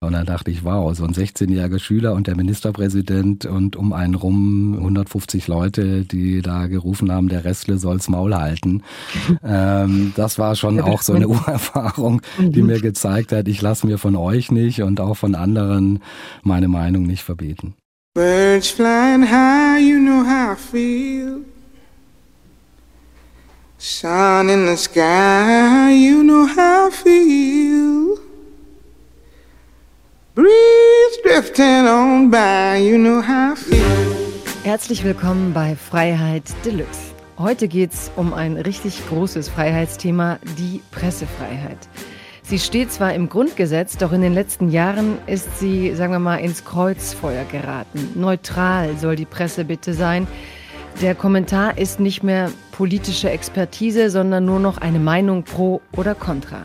Und dann dachte ich, wow, so ein 16-jähriger Schüler und der Ministerpräsident und um einen rum 150 Leute, die da gerufen haben, der Restle soll's Maul halten. ähm, das war schon auch so eine Urerfahrung, die mir gezeigt hat, ich lasse mir von euch nicht und auch von anderen meine Meinung nicht verbieten. Birds flying high, you know how I feel. Sun in the sky, you know how I feel. Breeze drifting on by, you know how I feel. Herzlich willkommen bei Freiheit Deluxe. Heute geht es um ein richtig großes Freiheitsthema, die Pressefreiheit. Sie steht zwar im Grundgesetz, doch in den letzten Jahren ist sie, sagen wir mal, ins Kreuzfeuer geraten. Neutral soll die Presse bitte sein. Der Kommentar ist nicht mehr politische Expertise, sondern nur noch eine Meinung pro oder contra.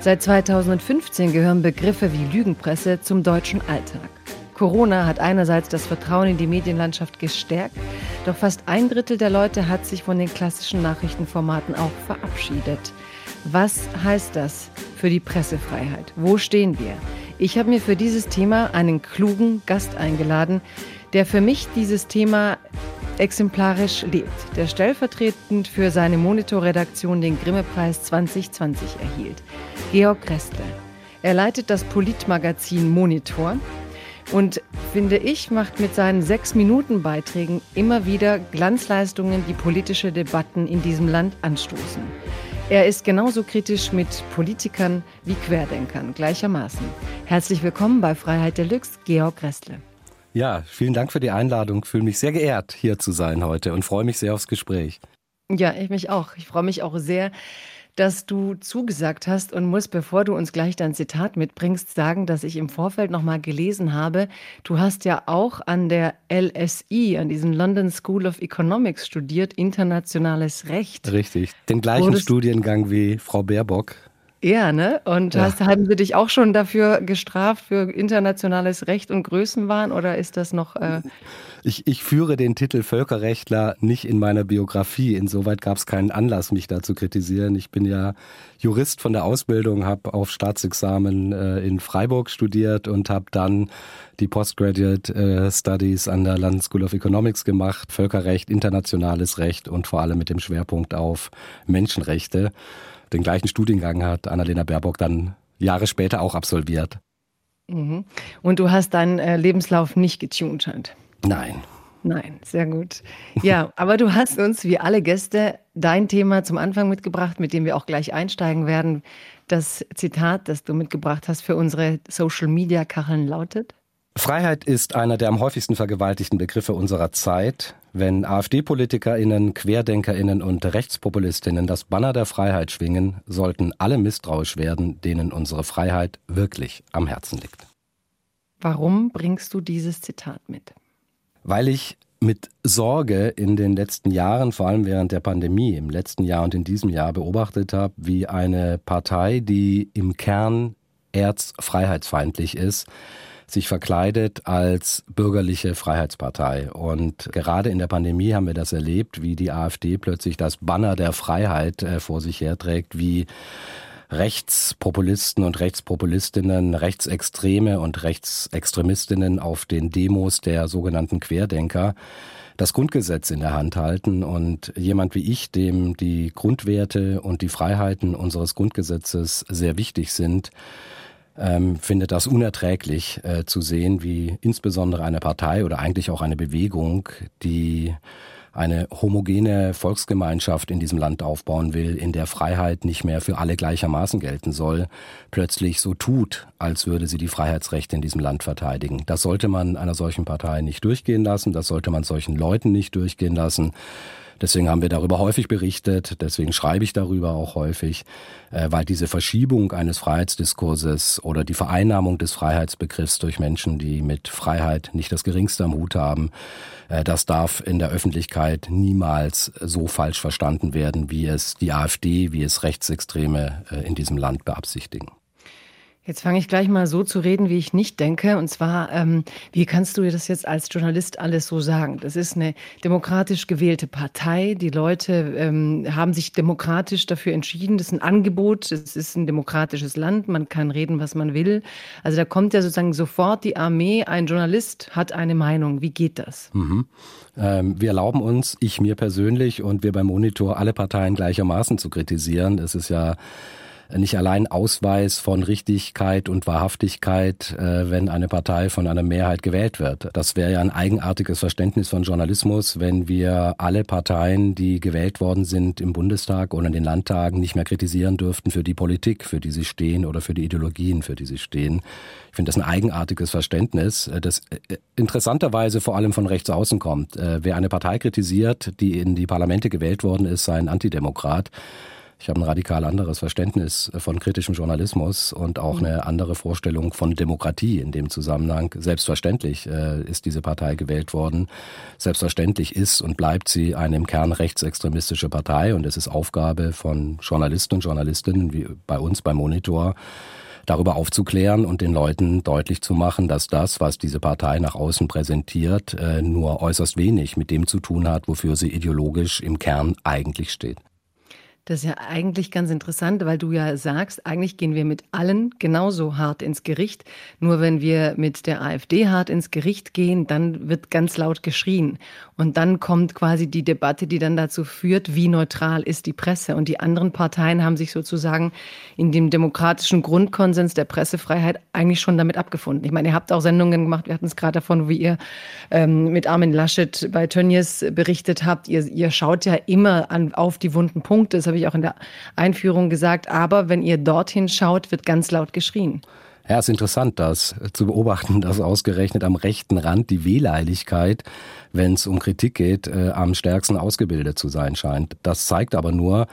Seit 2015 gehören Begriffe wie Lügenpresse zum deutschen Alltag. Corona hat einerseits das Vertrauen in die Medienlandschaft gestärkt, doch fast ein Drittel der Leute hat sich von den klassischen Nachrichtenformaten auch verabschiedet. Was heißt das für die Pressefreiheit? Wo stehen wir? Ich habe mir für dieses Thema einen klugen Gast eingeladen, der für mich dieses Thema exemplarisch lebt, der stellvertretend für seine Monitorredaktion den Grimme-Preis 2020 erhielt. Georg Kressle. Er leitet das Politmagazin Monitor und finde ich, macht mit seinen sechs Minuten Beiträgen immer wieder Glanzleistungen, die politische Debatten in diesem Land anstoßen. Er ist genauso kritisch mit Politikern wie Querdenkern gleichermaßen. Herzlich willkommen bei Freiheit Deluxe, Georg Kressle. Ja, vielen Dank für die Einladung. Ich fühle mich sehr geehrt, hier zu sein heute und freue mich sehr aufs Gespräch. Ja, ich mich auch. Ich freue mich auch sehr, dass du zugesagt hast und muss, bevor du uns gleich dein Zitat mitbringst, sagen, dass ich im Vorfeld noch mal gelesen habe. Du hast ja auch an der LSI, an diesem London School of Economics studiert, internationales Recht. Richtig, den gleichen Studiengang wie Frau Baerbock. Ja, ne? Und ja. hast, haben sie dich auch schon dafür gestraft, für internationales Recht und Größenwahn oder ist das noch. Äh ich, ich führe den Titel Völkerrechtler nicht in meiner Biografie. Insoweit gab es keinen Anlass, mich da zu kritisieren. Ich bin ja Jurist von der Ausbildung, habe auf Staatsexamen äh, in Freiburg studiert und habe dann die Postgraduate äh, Studies an der London School of Economics gemacht, Völkerrecht, internationales Recht und vor allem mit dem Schwerpunkt auf Menschenrechte den gleichen Studiengang hat Annalena Baerbock dann Jahre später auch absolviert. Mhm. Und du hast deinen äh, Lebenslauf nicht getuned? Nein. Nein, sehr gut. Ja, aber du hast uns, wie alle Gäste, dein Thema zum Anfang mitgebracht, mit dem wir auch gleich einsteigen werden. Das Zitat, das du mitgebracht hast für unsere Social-Media-Kacheln lautet? Freiheit ist einer der am häufigsten vergewaltigten Begriffe unserer Zeit. Wenn AfD-PolitikerInnen, QuerdenkerInnen und RechtspopulistInnen das Banner der Freiheit schwingen, sollten alle misstrauisch werden, denen unsere Freiheit wirklich am Herzen liegt. Warum bringst du dieses Zitat mit? Weil ich mit Sorge in den letzten Jahren, vor allem während der Pandemie, im letzten Jahr und in diesem Jahr beobachtet habe, wie eine Partei, die im Kern erzfreiheitsfeindlich ist, sich verkleidet als bürgerliche Freiheitspartei. Und gerade in der Pandemie haben wir das erlebt, wie die AfD plötzlich das Banner der Freiheit äh, vor sich herträgt, wie Rechtspopulisten und Rechtspopulistinnen, Rechtsextreme und Rechtsextremistinnen auf den Demos der sogenannten Querdenker das Grundgesetz in der Hand halten und jemand wie ich, dem die Grundwerte und die Freiheiten unseres Grundgesetzes sehr wichtig sind, ähm, findet das unerträglich äh, zu sehen, wie insbesondere eine Partei oder eigentlich auch eine Bewegung, die eine homogene Volksgemeinschaft in diesem Land aufbauen will, in der Freiheit nicht mehr für alle gleichermaßen gelten soll, plötzlich so tut, als würde sie die Freiheitsrechte in diesem Land verteidigen. Das sollte man einer solchen Partei nicht durchgehen lassen, das sollte man solchen Leuten nicht durchgehen lassen. Deswegen haben wir darüber häufig berichtet, deswegen schreibe ich darüber auch häufig, äh, weil diese Verschiebung eines Freiheitsdiskurses oder die Vereinnahmung des Freiheitsbegriffs durch Menschen, die mit Freiheit nicht das geringste am Hut haben, äh, das darf in der Öffentlichkeit niemals so falsch verstanden werden, wie es die AfD, wie es Rechtsextreme äh, in diesem Land beabsichtigen. Jetzt fange ich gleich mal so zu reden, wie ich nicht denke. Und zwar, ähm, wie kannst du dir das jetzt als Journalist alles so sagen? Das ist eine demokratisch gewählte Partei. Die Leute ähm, haben sich demokratisch dafür entschieden. Das ist ein Angebot. Es ist ein demokratisches Land. Man kann reden, was man will. Also da kommt ja sozusagen sofort die Armee. Ein Journalist hat eine Meinung. Wie geht das? Mhm. Ähm, wir erlauben uns, ich mir persönlich und wir beim Monitor, alle Parteien gleichermaßen zu kritisieren. Es ist ja nicht allein Ausweis von Richtigkeit und Wahrhaftigkeit, äh, wenn eine Partei von einer Mehrheit gewählt wird. Das wäre ja ein eigenartiges Verständnis von Journalismus, wenn wir alle Parteien, die gewählt worden sind im Bundestag oder in den Landtagen, nicht mehr kritisieren dürften für die Politik, für die sie stehen oder für die Ideologien, für die sie stehen. Ich finde das ein eigenartiges Verständnis, äh, das äh, interessanterweise vor allem von rechts außen kommt. Wer eine Partei kritisiert, die in die Parlamente gewählt worden ist, sei ein Antidemokrat. Ich habe ein radikal anderes Verständnis von kritischem Journalismus und auch mhm. eine andere Vorstellung von Demokratie in dem Zusammenhang. Selbstverständlich äh, ist diese Partei gewählt worden. Selbstverständlich ist und bleibt sie eine im Kern rechtsextremistische Partei und es ist Aufgabe von Journalisten und Journalistinnen wie bei uns beim Monitor, darüber aufzuklären und den Leuten deutlich zu machen, dass das, was diese Partei nach außen präsentiert, äh, nur äußerst wenig mit dem zu tun hat, wofür sie ideologisch im Kern eigentlich steht. Das ist ja eigentlich ganz interessant, weil du ja sagst, eigentlich gehen wir mit allen genauso hart ins Gericht. Nur wenn wir mit der AfD hart ins Gericht gehen, dann wird ganz laut geschrien. Und dann kommt quasi die Debatte, die dann dazu führt, wie neutral ist die Presse. Und die anderen Parteien haben sich sozusagen in dem demokratischen Grundkonsens der Pressefreiheit eigentlich schon damit abgefunden. Ich meine, ihr habt auch Sendungen gemacht, wir hatten es gerade davon, wie ihr ähm, mit Armin Laschet bei Tönnies berichtet habt. Ihr, ihr schaut ja immer an, auf die wunden Punkte. Das habe ich auch in der Einführung gesagt. Aber wenn ihr dorthin schaut, wird ganz laut geschrien. Ja, es ist interessant, das zu beobachten, dass ausgerechnet am rechten Rand die Wehleidigkeit, wenn es um Kritik geht, äh, am stärksten ausgebildet zu sein scheint. Das zeigt aber nur,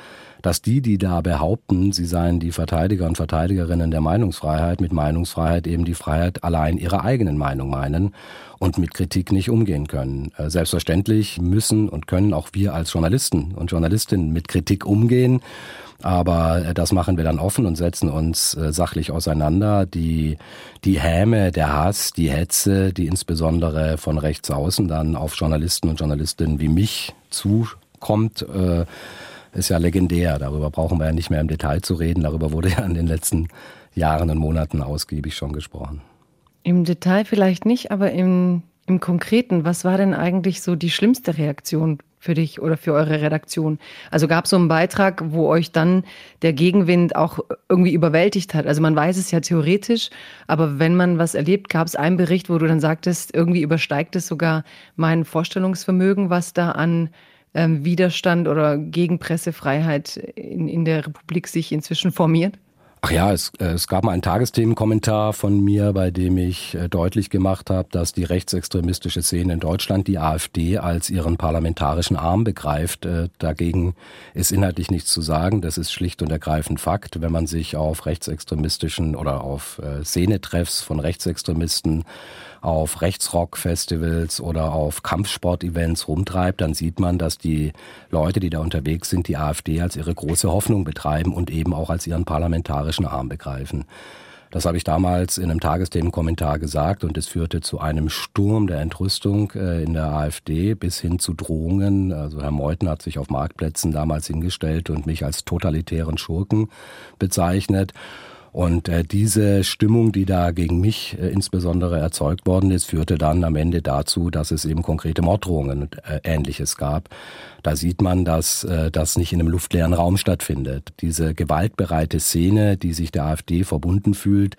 dass die, die da behaupten, sie seien die Verteidiger und Verteidigerinnen der Meinungsfreiheit, mit Meinungsfreiheit eben die Freiheit allein ihrer eigenen Meinung meinen und mit Kritik nicht umgehen können. Äh, selbstverständlich müssen und können auch wir als Journalisten und Journalistinnen mit Kritik umgehen. Aber äh, das machen wir dann offen und setzen uns äh, sachlich auseinander. Die, die Häme, der Hass, die Hetze, die insbesondere von rechts außen dann auf Journalisten und Journalistinnen wie mich zukommt, ist ja legendär. Darüber brauchen wir ja nicht mehr im Detail zu reden. Darüber wurde ja in den letzten Jahren und Monaten ausgiebig schon gesprochen. Im Detail vielleicht nicht, aber im, im Konkreten, was war denn eigentlich so die schlimmste Reaktion für dich oder für eure Redaktion? Also gab es so einen Beitrag, wo euch dann der Gegenwind auch irgendwie überwältigt hat? Also man weiß es ja theoretisch, aber wenn man was erlebt, gab es einen Bericht, wo du dann sagtest, irgendwie übersteigt es sogar mein Vorstellungsvermögen, was da an ähm, Widerstand oder gegen Pressefreiheit in, in der Republik sich inzwischen formiert? Ach ja, es, äh, es gab mal einen Tagesthemenkommentar von mir, bei dem ich äh, deutlich gemacht habe, dass die rechtsextremistische Szene in Deutschland die AfD als ihren parlamentarischen Arm begreift. Äh, dagegen ist inhaltlich nichts zu sagen. Das ist schlicht und ergreifend Fakt. Wenn man sich auf rechtsextremistischen oder auf Szenetreffs von Rechtsextremisten auf Rechtsrock-Festivals oder auf Kampfsport-Events rumtreibt, dann sieht man, dass die Leute, die da unterwegs sind, die AfD als ihre große Hoffnung betreiben und eben auch als ihren parlamentarischen Arm begreifen. Das habe ich damals in einem Tagesthemenkommentar gesagt und es führte zu einem Sturm der Entrüstung äh, in der AfD bis hin zu Drohungen. Also Herr Meuthen hat sich auf Marktplätzen damals hingestellt und mich als totalitären Schurken bezeichnet. Und äh, diese Stimmung, die da gegen mich äh, insbesondere erzeugt worden ist, führte dann am Ende dazu, dass es eben konkrete Morddrohungen und äh, Ähnliches gab. Da sieht man, dass äh, das nicht in einem luftleeren Raum stattfindet. Diese gewaltbereite Szene, die sich der AfD verbunden fühlt,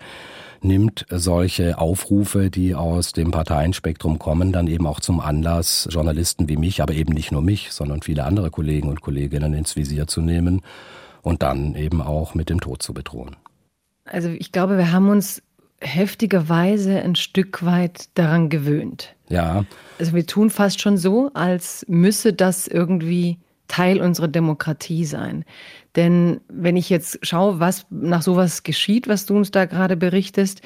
nimmt solche Aufrufe, die aus dem Parteienspektrum kommen, dann eben auch zum Anlass, Journalisten wie mich, aber eben nicht nur mich, sondern viele andere Kollegen und Kolleginnen ins Visier zu nehmen und dann eben auch mit dem Tod zu bedrohen. Also ich glaube, wir haben uns heftigerweise ein Stück weit daran gewöhnt. Ja. Also wir tun fast schon so, als müsse das irgendwie Teil unserer Demokratie sein. Denn wenn ich jetzt schaue, was nach sowas geschieht, was du uns da gerade berichtest,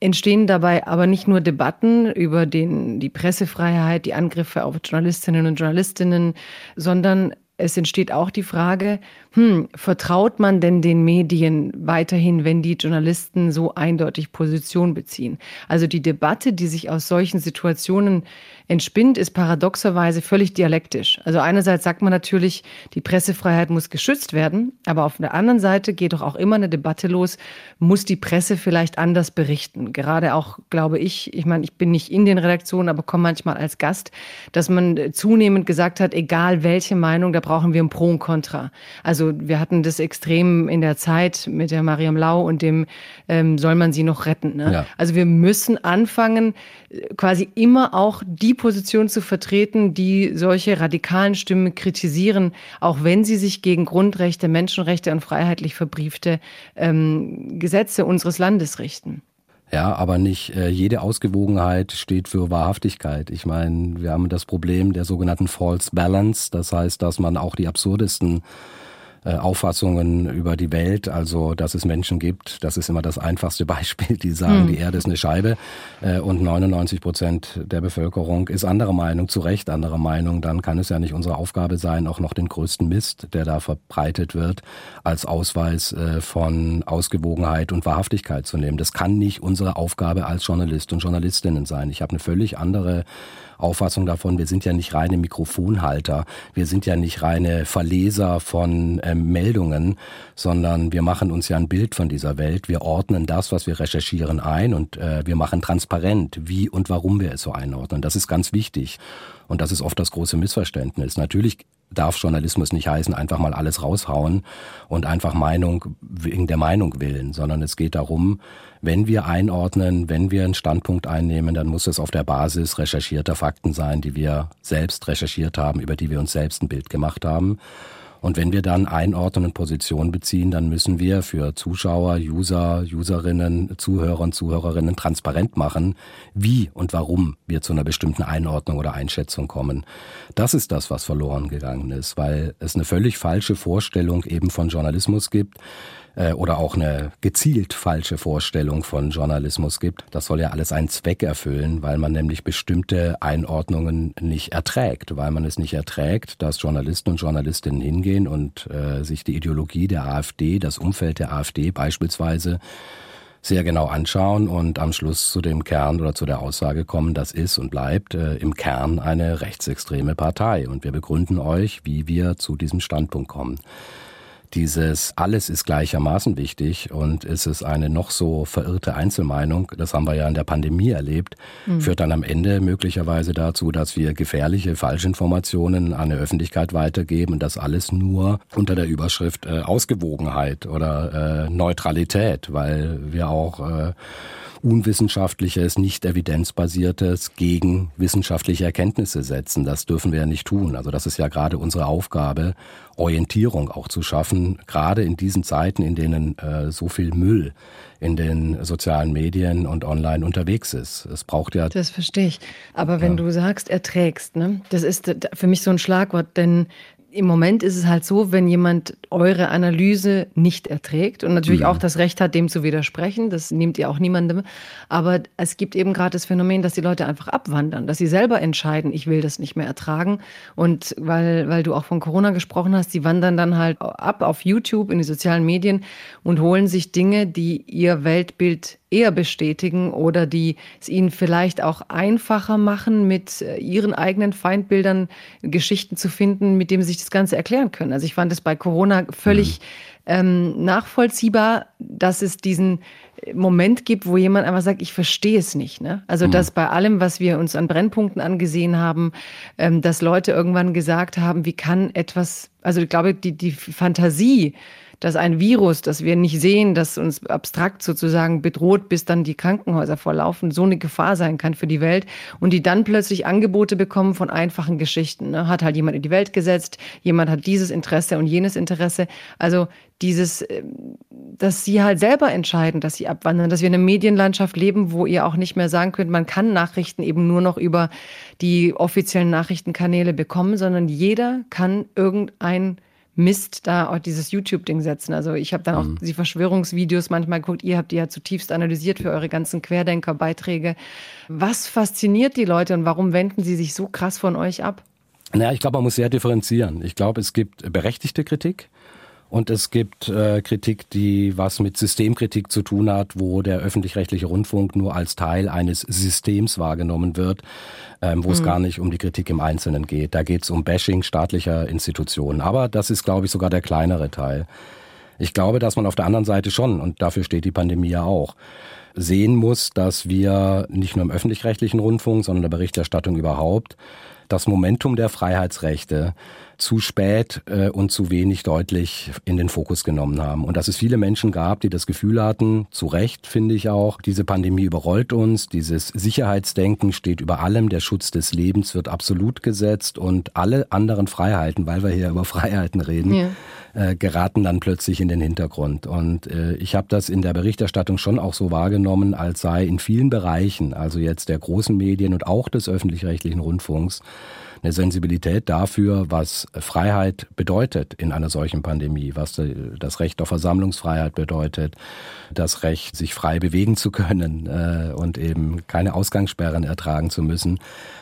entstehen dabei aber nicht nur Debatten über den, die Pressefreiheit, die Angriffe auf Journalistinnen und Journalistinnen, sondern es entsteht auch die Frage, hm, vertraut man denn den Medien weiterhin, wenn die Journalisten so eindeutig Position beziehen? Also die Debatte, die sich aus solchen Situationen entspinnt, ist paradoxerweise völlig dialektisch. Also einerseits sagt man natürlich, die Pressefreiheit muss geschützt werden, aber auf der anderen Seite geht doch auch immer eine Debatte los, muss die Presse vielleicht anders berichten? Gerade auch, glaube ich, ich meine, ich bin nicht in den Redaktionen, aber komme manchmal als Gast, dass man zunehmend gesagt hat, egal welche Meinung, da brauchen wir ein Pro und Contra. Also wir hatten das extrem in der Zeit mit der Mariam Lau und dem ähm, soll man sie noch retten. Ne? Ja. Also wir müssen anfangen, quasi immer auch die Position zu vertreten, die solche radikalen Stimmen kritisieren, auch wenn sie sich gegen Grundrechte, Menschenrechte und freiheitlich verbriefte ähm, Gesetze unseres Landes richten. Ja, aber nicht äh, jede Ausgewogenheit steht für Wahrhaftigkeit. Ich meine, wir haben das Problem der sogenannten False Balance. Das heißt, dass man auch die absurdesten Auffassungen über die Welt, also dass es Menschen gibt, das ist immer das einfachste Beispiel, die sagen, mhm. die Erde ist eine Scheibe äh, und 99 Prozent der Bevölkerung ist anderer Meinung, zu Recht anderer Meinung, dann kann es ja nicht unsere Aufgabe sein, auch noch den größten Mist, der da verbreitet wird, als Ausweis äh, von Ausgewogenheit und Wahrhaftigkeit zu nehmen. Das kann nicht unsere Aufgabe als Journalist und Journalistinnen sein. Ich habe eine völlig andere Auffassung davon, wir sind ja nicht reine Mikrofonhalter, wir sind ja nicht reine Verleser von ähm, Meldungen, sondern wir machen uns ja ein Bild von dieser Welt, wir ordnen das, was wir recherchieren, ein und äh, wir machen transparent, wie und warum wir es so einordnen. Das ist ganz wichtig. Und das ist oft das große Missverständnis. Natürlich darf Journalismus nicht heißen, einfach mal alles raushauen und einfach Meinung wegen der Meinung willen, sondern es geht darum, wenn wir einordnen, wenn wir einen Standpunkt einnehmen, dann muss es auf der Basis recherchierter Fakten sein, die wir selbst recherchiert haben, über die wir uns selbst ein Bild gemacht haben. Und wenn wir dann einordnen und Position beziehen, dann müssen wir für Zuschauer, User, Userinnen, Zuhörer und Zuhörerinnen transparent machen, wie und warum wir zu einer bestimmten Einordnung oder Einschätzung kommen. Das ist das, was verloren gegangen ist, weil es eine völlig falsche Vorstellung eben von Journalismus gibt, äh, oder auch eine gezielt falsche Vorstellung von Journalismus gibt. Das soll ja alles einen Zweck erfüllen, weil man nämlich bestimmte Einordnungen nicht erträgt, weil man es nicht erträgt, dass Journalisten und Journalistinnen hingehen und äh, sich die Ideologie der AfD, das Umfeld der AfD beispielsweise sehr genau anschauen und am Schluss zu dem Kern oder zu der Aussage kommen, das ist und bleibt äh, im Kern eine rechtsextreme Partei. Und wir begründen euch, wie wir zu diesem Standpunkt kommen dieses alles ist gleichermaßen wichtig und ist es eine noch so verirrte Einzelmeinung, das haben wir ja in der Pandemie erlebt, mhm. führt dann am Ende möglicherweise dazu, dass wir gefährliche Falschinformationen an die Öffentlichkeit weitergeben und das alles nur unter der Überschrift äh, Ausgewogenheit oder äh, Neutralität, weil wir auch äh, unwissenschaftliches, nicht evidenzbasiertes gegen wissenschaftliche Erkenntnisse setzen. Das dürfen wir ja nicht tun. Also das ist ja gerade unsere Aufgabe, Orientierung auch zu schaffen, gerade in diesen Zeiten, in denen äh, so viel Müll in den sozialen Medien und online unterwegs ist. Es braucht ja. Das verstehe ich. Aber wenn ja. du sagst, erträgst, ne, das ist für mich so ein Schlagwort, denn im Moment ist es halt so, wenn jemand eure Analyse nicht erträgt und natürlich ja. auch das Recht hat, dem zu widersprechen, das nehmt ihr auch niemandem. Aber es gibt eben gerade das Phänomen, dass die Leute einfach abwandern, dass sie selber entscheiden, ich will das nicht mehr ertragen. Und weil, weil du auch von Corona gesprochen hast, die wandern dann halt ab auf YouTube, in die sozialen Medien und holen sich Dinge, die ihr Weltbild eher bestätigen oder die es ihnen vielleicht auch einfacher machen, mit äh, ihren eigenen Feindbildern Geschichten zu finden, mit denen sie sich das Ganze erklären können. Also ich fand es bei Corona völlig mhm. ähm, nachvollziehbar, dass es diesen Moment gibt, wo jemand einfach sagt, ich verstehe es nicht. Ne? Also mhm. dass bei allem, was wir uns an Brennpunkten angesehen haben, ähm, dass Leute irgendwann gesagt haben, wie kann etwas, also ich glaube, die, die Fantasie, dass ein Virus, das wir nicht sehen, das uns abstrakt sozusagen bedroht, bis dann die Krankenhäuser vorlaufen, so eine Gefahr sein kann für die Welt und die dann plötzlich Angebote bekommen von einfachen Geschichten. Ne? Hat halt jemand in die Welt gesetzt, jemand hat dieses Interesse und jenes Interesse. Also dieses, ähm, dass sie halt selber entscheiden, dass sie abwandern, dass wir in einer Medienlandschaft leben, wo ihr auch nicht mehr sagen könnt, man kann Nachrichten eben nur noch über die offiziellen Nachrichtenkanäle bekommen, sondern jeder kann irgendein Mist da auch dieses YouTube-Ding setzen. Also ich habe dann auch mhm. die Verschwörungsvideos manchmal geguckt, ihr habt die ja zutiefst analysiert für eure ganzen Querdenker-Beiträge. Was fasziniert die Leute und warum wenden sie sich so krass von euch ab? Naja, ich glaube, man muss sehr differenzieren. Ich glaube, es gibt berechtigte Kritik Und es gibt äh, Kritik, die was mit Systemkritik zu tun hat, wo der öffentlich-rechtliche Rundfunk nur als Teil eines Systems wahrgenommen wird, ähm, wo mhm. es gar nicht um die Kritik im Einzelnen geht. Da geht es um Bashing staatlicher Institutionen. Aber das ist, glaube ich, sogar der kleinere Teil. Ich glaube, dass man auf der anderen Seite schon, und dafür steht die Pandemie ja auch, sehen muss, dass wir nicht nur im öffentlich-rechtlichen Rundfunk, sondern in der Berichterstattung überhaupt das Momentum der Freiheitsrechte zu spät äh, und zu wenig deutlich in den Fokus genommen haben. Und dass es viele Menschen gab, die das Gefühl hatten, zu Recht finde ich auch, diese Pandemie überrollt uns, dieses Sicherheitsdenken steht über allem, der Schutz des Lebens wird absolut gesetzt und alle anderen Freiheiten, weil wir hier über Freiheiten reden, ja. Äh, geraten dann plötzlich in den Hintergrund. Und äh, ich habe das in der Berichterstattung schon auch so wahrgenommen, als sei in vielen Bereichen, also jetzt der großen Medien und auch des öffentlich-rechtlichen Rundfunks, eine Sensibilität dafür, was Freiheit bedeutet in einer solchen Pandemie, was das Recht auf Versammlungsfreiheit bedeutet, das Recht, sich frei bewegen zu können äh, und eben keine Ausgangssperren ertragen zu müssen,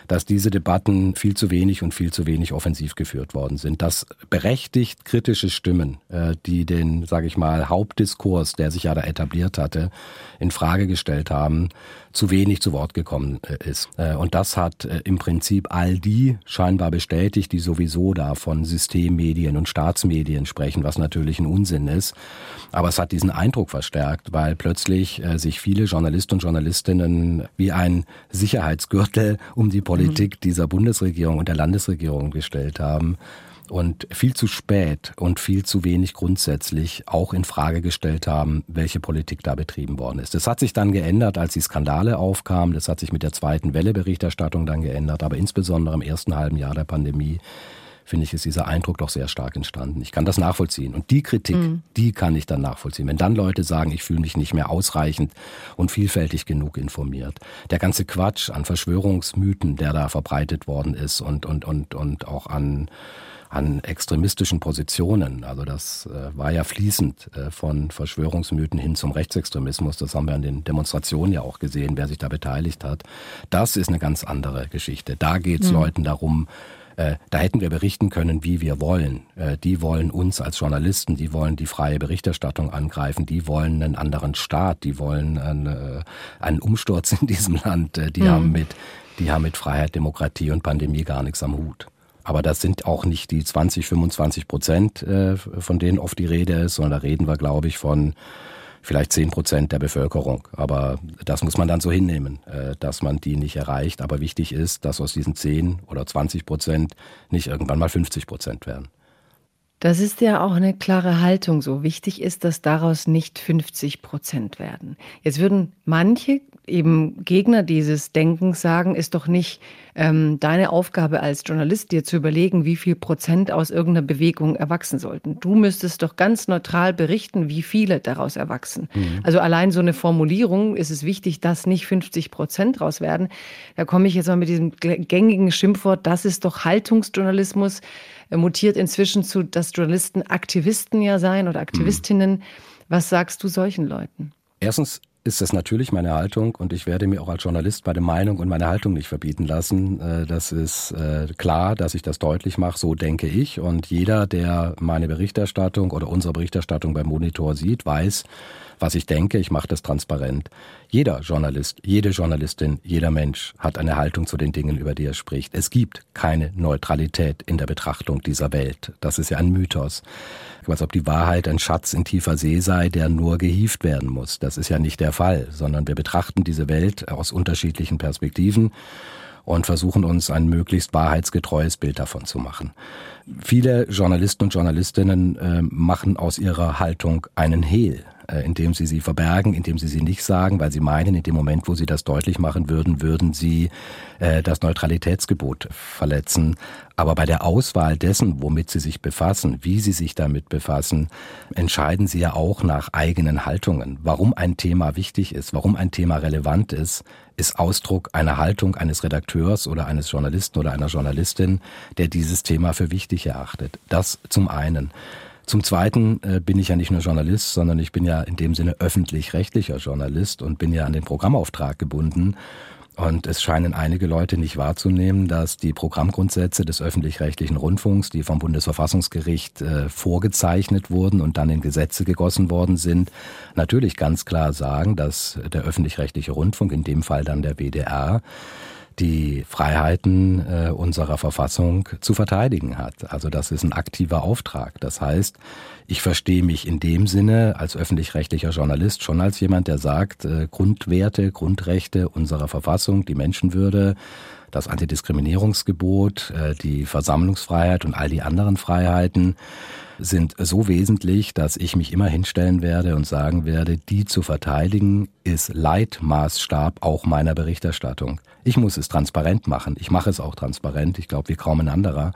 dass diese Debatten viel zu wenig und viel zu wenig offensiv geführt worden sind. Das berechtigt kritische Stimmen, äh, die den, sage ich mal, Hauptdiskurs, der sich ja da etabliert hatte, in Frage gestellt haben, zu wenig zu Wort gekommen äh, ist. Äh, und das hat äh, im Prinzip all die scheinbar bestätigt, die sowieso da von Systemmedien und Staatsmedien sprechen, was natürlich ein Unsinn ist. Aber es hat diesen Eindruck verstärkt, weil plötzlich sich viele Journalisten und Journalistinnen wie ein Sicherheitsgürtel um die Politik mhm. dieser Bundesregierung und der Landesregierung gestellt haben und viel zu spät und viel zu wenig grundsätzlich auch in Frage gestellt haben, welche Politik da betrieben worden ist. Das hat sich dann geändert, als die Skandale aufkamen. Das hat sich mit der zweiten Welle Berichterstattung dann geändert. Aber insbesondere im ersten halben Jahr der Pandemie finde ich, ist dieser Eindruck doch sehr stark entstanden. Ich kann das nachvollziehen. Und die Kritik, mhm. die kann ich dann nachvollziehen. Wenn dann Leute sagen, ich fühle mich nicht mehr ausreichend und vielfältig genug informiert. Der ganze Quatsch an Verschwörungsmythen, der da verbreitet worden ist und, und, und, und auch an an extremistischen Positionen. Also das äh, war ja fließend äh, von Verschwörungsmythen hin zum Rechtsextremismus. Das haben wir an den Demonstrationen ja auch gesehen, wer sich da beteiligt hat. Das ist eine ganz andere Geschichte. Da geht es mhm. Leuten darum, äh, da hätten wir berichten können, wie wir wollen. Äh, die wollen uns als Journalisten, die wollen die freie Berichterstattung angreifen, die wollen einen anderen Staat, die wollen eine, äh, einen Umsturz in diesem Land. Äh, die mhm. haben mit die haben mit Freiheit, Demokratie und Pandemie gar nichts am Hut. Aber das sind auch nicht die 20, 25 Prozent, äh, von denen oft die Rede ist, sondern da reden wir, glaube ich, von vielleicht 10 Prozent der Bevölkerung. Aber das muss man dann so hinnehmen, äh, dass man die nicht erreicht. Aber wichtig ist, dass aus diesen 10 oder 20 Prozent nicht irgendwann mal 50 Prozent werden. Das ist ja auch eine klare Haltung. So wichtig ist, dass daraus nicht 50 Prozent werden. Jetzt würden manche eben Gegner dieses Denkens sagen, ist doch nicht ähm, deine Aufgabe als Journalist, dir zu überlegen, wie viel Prozent aus irgendeiner Bewegung erwachsen sollten. Du müsstest doch ganz neutral berichten, wie viele daraus erwachsen. Mhm. Also allein so eine Formulierung ist es wichtig, dass nicht 50 Prozent raus werden. Da komme ich jetzt mal mit diesem gängigen Schimpfwort, das ist doch Haltungsjournalismus, äh, mutiert inzwischen zu, dass Journalisten Aktivisten ja seien oder Aktivistinnen. Mhm. Was sagst du solchen Leuten? Erstens ist das natürlich meine Haltung und ich werde mir auch als Journalist meine Meinung und meine Haltung nicht verbieten lassen. Äh, das ist äh, klar, dass ich das deutlich mache, so denke ich. Und jeder, der meine Berichterstattung oder unsere Berichterstattung beim Monitor sieht, weiß, was ich denke. Ich mache das transparent. Jeder Journalist, jede Journalistin, jeder Mensch hat eine Haltung zu den Dingen, über die er spricht. Es gibt keine Neutralität in der Betrachtung dieser Welt. Das ist ja ein Mythos. Als ob die Wahrheit ein Schatz in tiefer See sei, der nur gehieft werden muss. Das ist ja nicht der Fall, sondern wir betrachten diese Welt aus unterschiedlichen Perspektiven und versuchen uns ein möglichst wahrheitsgetreues Bild davon zu machen. Viele Journalisten und Journalistinnen äh, machen aus ihrer Haltung einen Hehl. Äh, indem sie sie verbergen, indem sie sie nicht sagen, weil sie meinen, in dem Moment, wo sie das deutlich machen würden, würden sie äh, das Neutralitätsgebot verletzen. Aber bei der Auswahl dessen, womit sie sich befassen, wie sie sich damit befassen, entscheiden sie ja auch nach eigenen Haltungen. Warum ein Thema wichtig ist, warum ein Thema relevant ist, ist Ausdruck einer Haltung eines Redakteurs oder eines Journalisten oder einer Journalistin, der dieses Thema für wichtig erachtet. Das zum einen. Zum Zweiten äh, bin ich ja nicht nur Journalist, sondern ich bin ja in dem Sinne öffentlich-rechtlicher Journalist und bin ja an den Programmauftrag gebunden. Und es scheinen einige Leute nicht wahrzunehmen, dass die Programmgrundsätze des öffentlich-rechtlichen Rundfunks, die vom Bundesverfassungsgericht äh, vorgezeichnet wurden und dann in Gesetze gegossen worden sind, natürlich ganz klar sagen, dass der öffentlich-rechtliche Rundfunk, in dem Fall dann der WDR, die Freiheiten äh, unserer Verfassung zu verteidigen hat. Also das ist ein aktiver Auftrag. Das heißt, ich verstehe mich in dem Sinne als öffentlich-rechtlicher Journalist schon als jemand, der sagt, äh, Grundwerte, Grundrechte unserer Verfassung, die Menschenwürde, das Antidiskriminierungsgebot, äh, die Versammlungsfreiheit und all die anderen Freiheiten sind so wesentlich, dass ich mich immer hinstellen werde und sagen werde, die zu verteidigen ist Leitmaßstab auch meiner Berichterstattung. Ich muss es transparent machen. Ich mache es auch transparent. Ich glaube, wie kaum ein anderer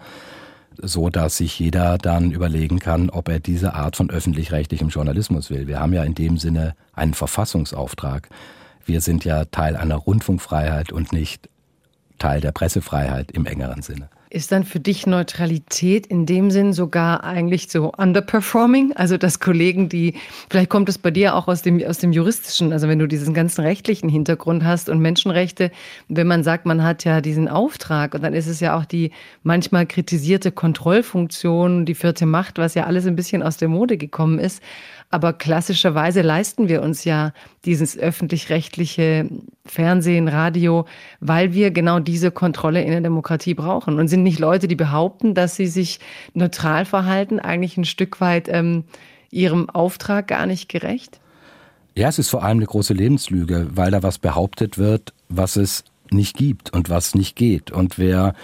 so dass sich jeder dann überlegen kann, ob er diese Art von öffentlich-rechtlichem Journalismus will. Wir haben ja in dem Sinne einen Verfassungsauftrag. Wir sind ja Teil einer Rundfunkfreiheit und nicht Teil der Pressefreiheit im engeren Sinne. Ist dann für dich Neutralität in dem Sinn sogar eigentlich so underperforming? Also dass Kollegen, die, vielleicht kommt es bei dir auch aus dem, aus dem juristischen, also wenn du diesen ganzen rechtlichen Hintergrund hast und Menschenrechte, wenn man sagt, man hat ja diesen Auftrag und dann ist es ja auch die manchmal kritisierte Kontrollfunktion, die vierte Macht, was ja alles ein bisschen aus der Mode gekommen ist. Aber klassischerweise leisten wir uns ja dieses öffentlich-rechtliche Fernsehen, Radio, weil wir genau diese Kontrolle in der Demokratie brauchen. Und sind nicht Leute, die behaupten, dass sie sich neutral verhalten, eigentlich ein Stück weit ähm, ihrem Auftrag gar nicht gerecht? Ja, es ist vor allem eine große Lebenslüge, weil da was behauptet wird, was es nicht gibt und was nicht geht. Und wer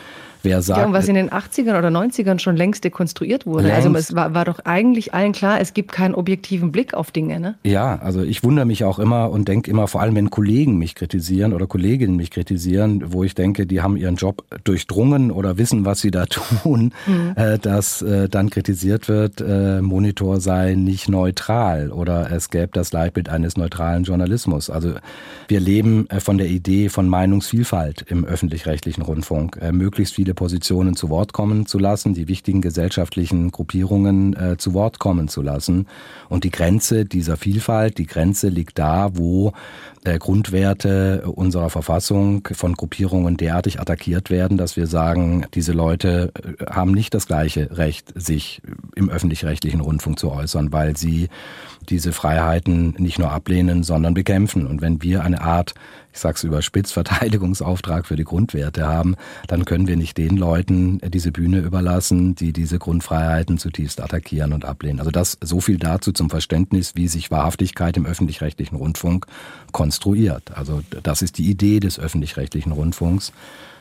wer sagt. Ja, und was in den 80ern oder 90ern schon längst dekonstruiert wurde. Also längst. Also es war, war doch eigentlich allen klar, es gibt keinen objektiven Blick auf Dinge. Ne? Ja, also ich wundere mich auch immer und denke immer, vor allem wenn Kollegen mich kritisieren oder Kolleginnen mich kritisieren, wo ich denke, die haben ihren Job durchdrungen oder wissen, was sie da tun, mhm. äh, dass äh, dann kritisiert wird, äh, Monitor sei nicht neutral oder es gäbe das Leitbild eines neutralen Journalismus. Also wir leben äh, von der Idee von Meinungsvielfalt im öffentlich-rechtlichen Rundfunk. Äh, möglichst viele Positionen zu Wort kommen zu lassen, die wichtigen gesellschaftlichen Gruppierungen äh, zu Wort kommen zu lassen. Und die Grenze dieser Vielfalt, die Grenze liegt da, wo äh, Grundwerte unserer Verfassung von Gruppierungen derartig attackiert werden, dass wir sagen, diese Leute äh, haben nicht das gleiche Recht, sich im öffentlich-rechtlichen Rundfunk zu äußern, weil sie diese Freiheiten nicht nur ablehnen, sondern bekämpfen. Und wenn wir eine Art ich sage es überspitzt, Verteidigungsauftrag für die Grundwerte haben, dann können wir nicht den Leuten diese Bühne überlassen, die diese Grundfreiheiten zutiefst attackieren und ablehnen. Also das so viel dazu zum Verständnis, wie sich Wahrhaftigkeit im öffentlich-rechtlichen Rundfunk konstruiert. Also das ist die Idee des öffentlich-rechtlichen Rundfunks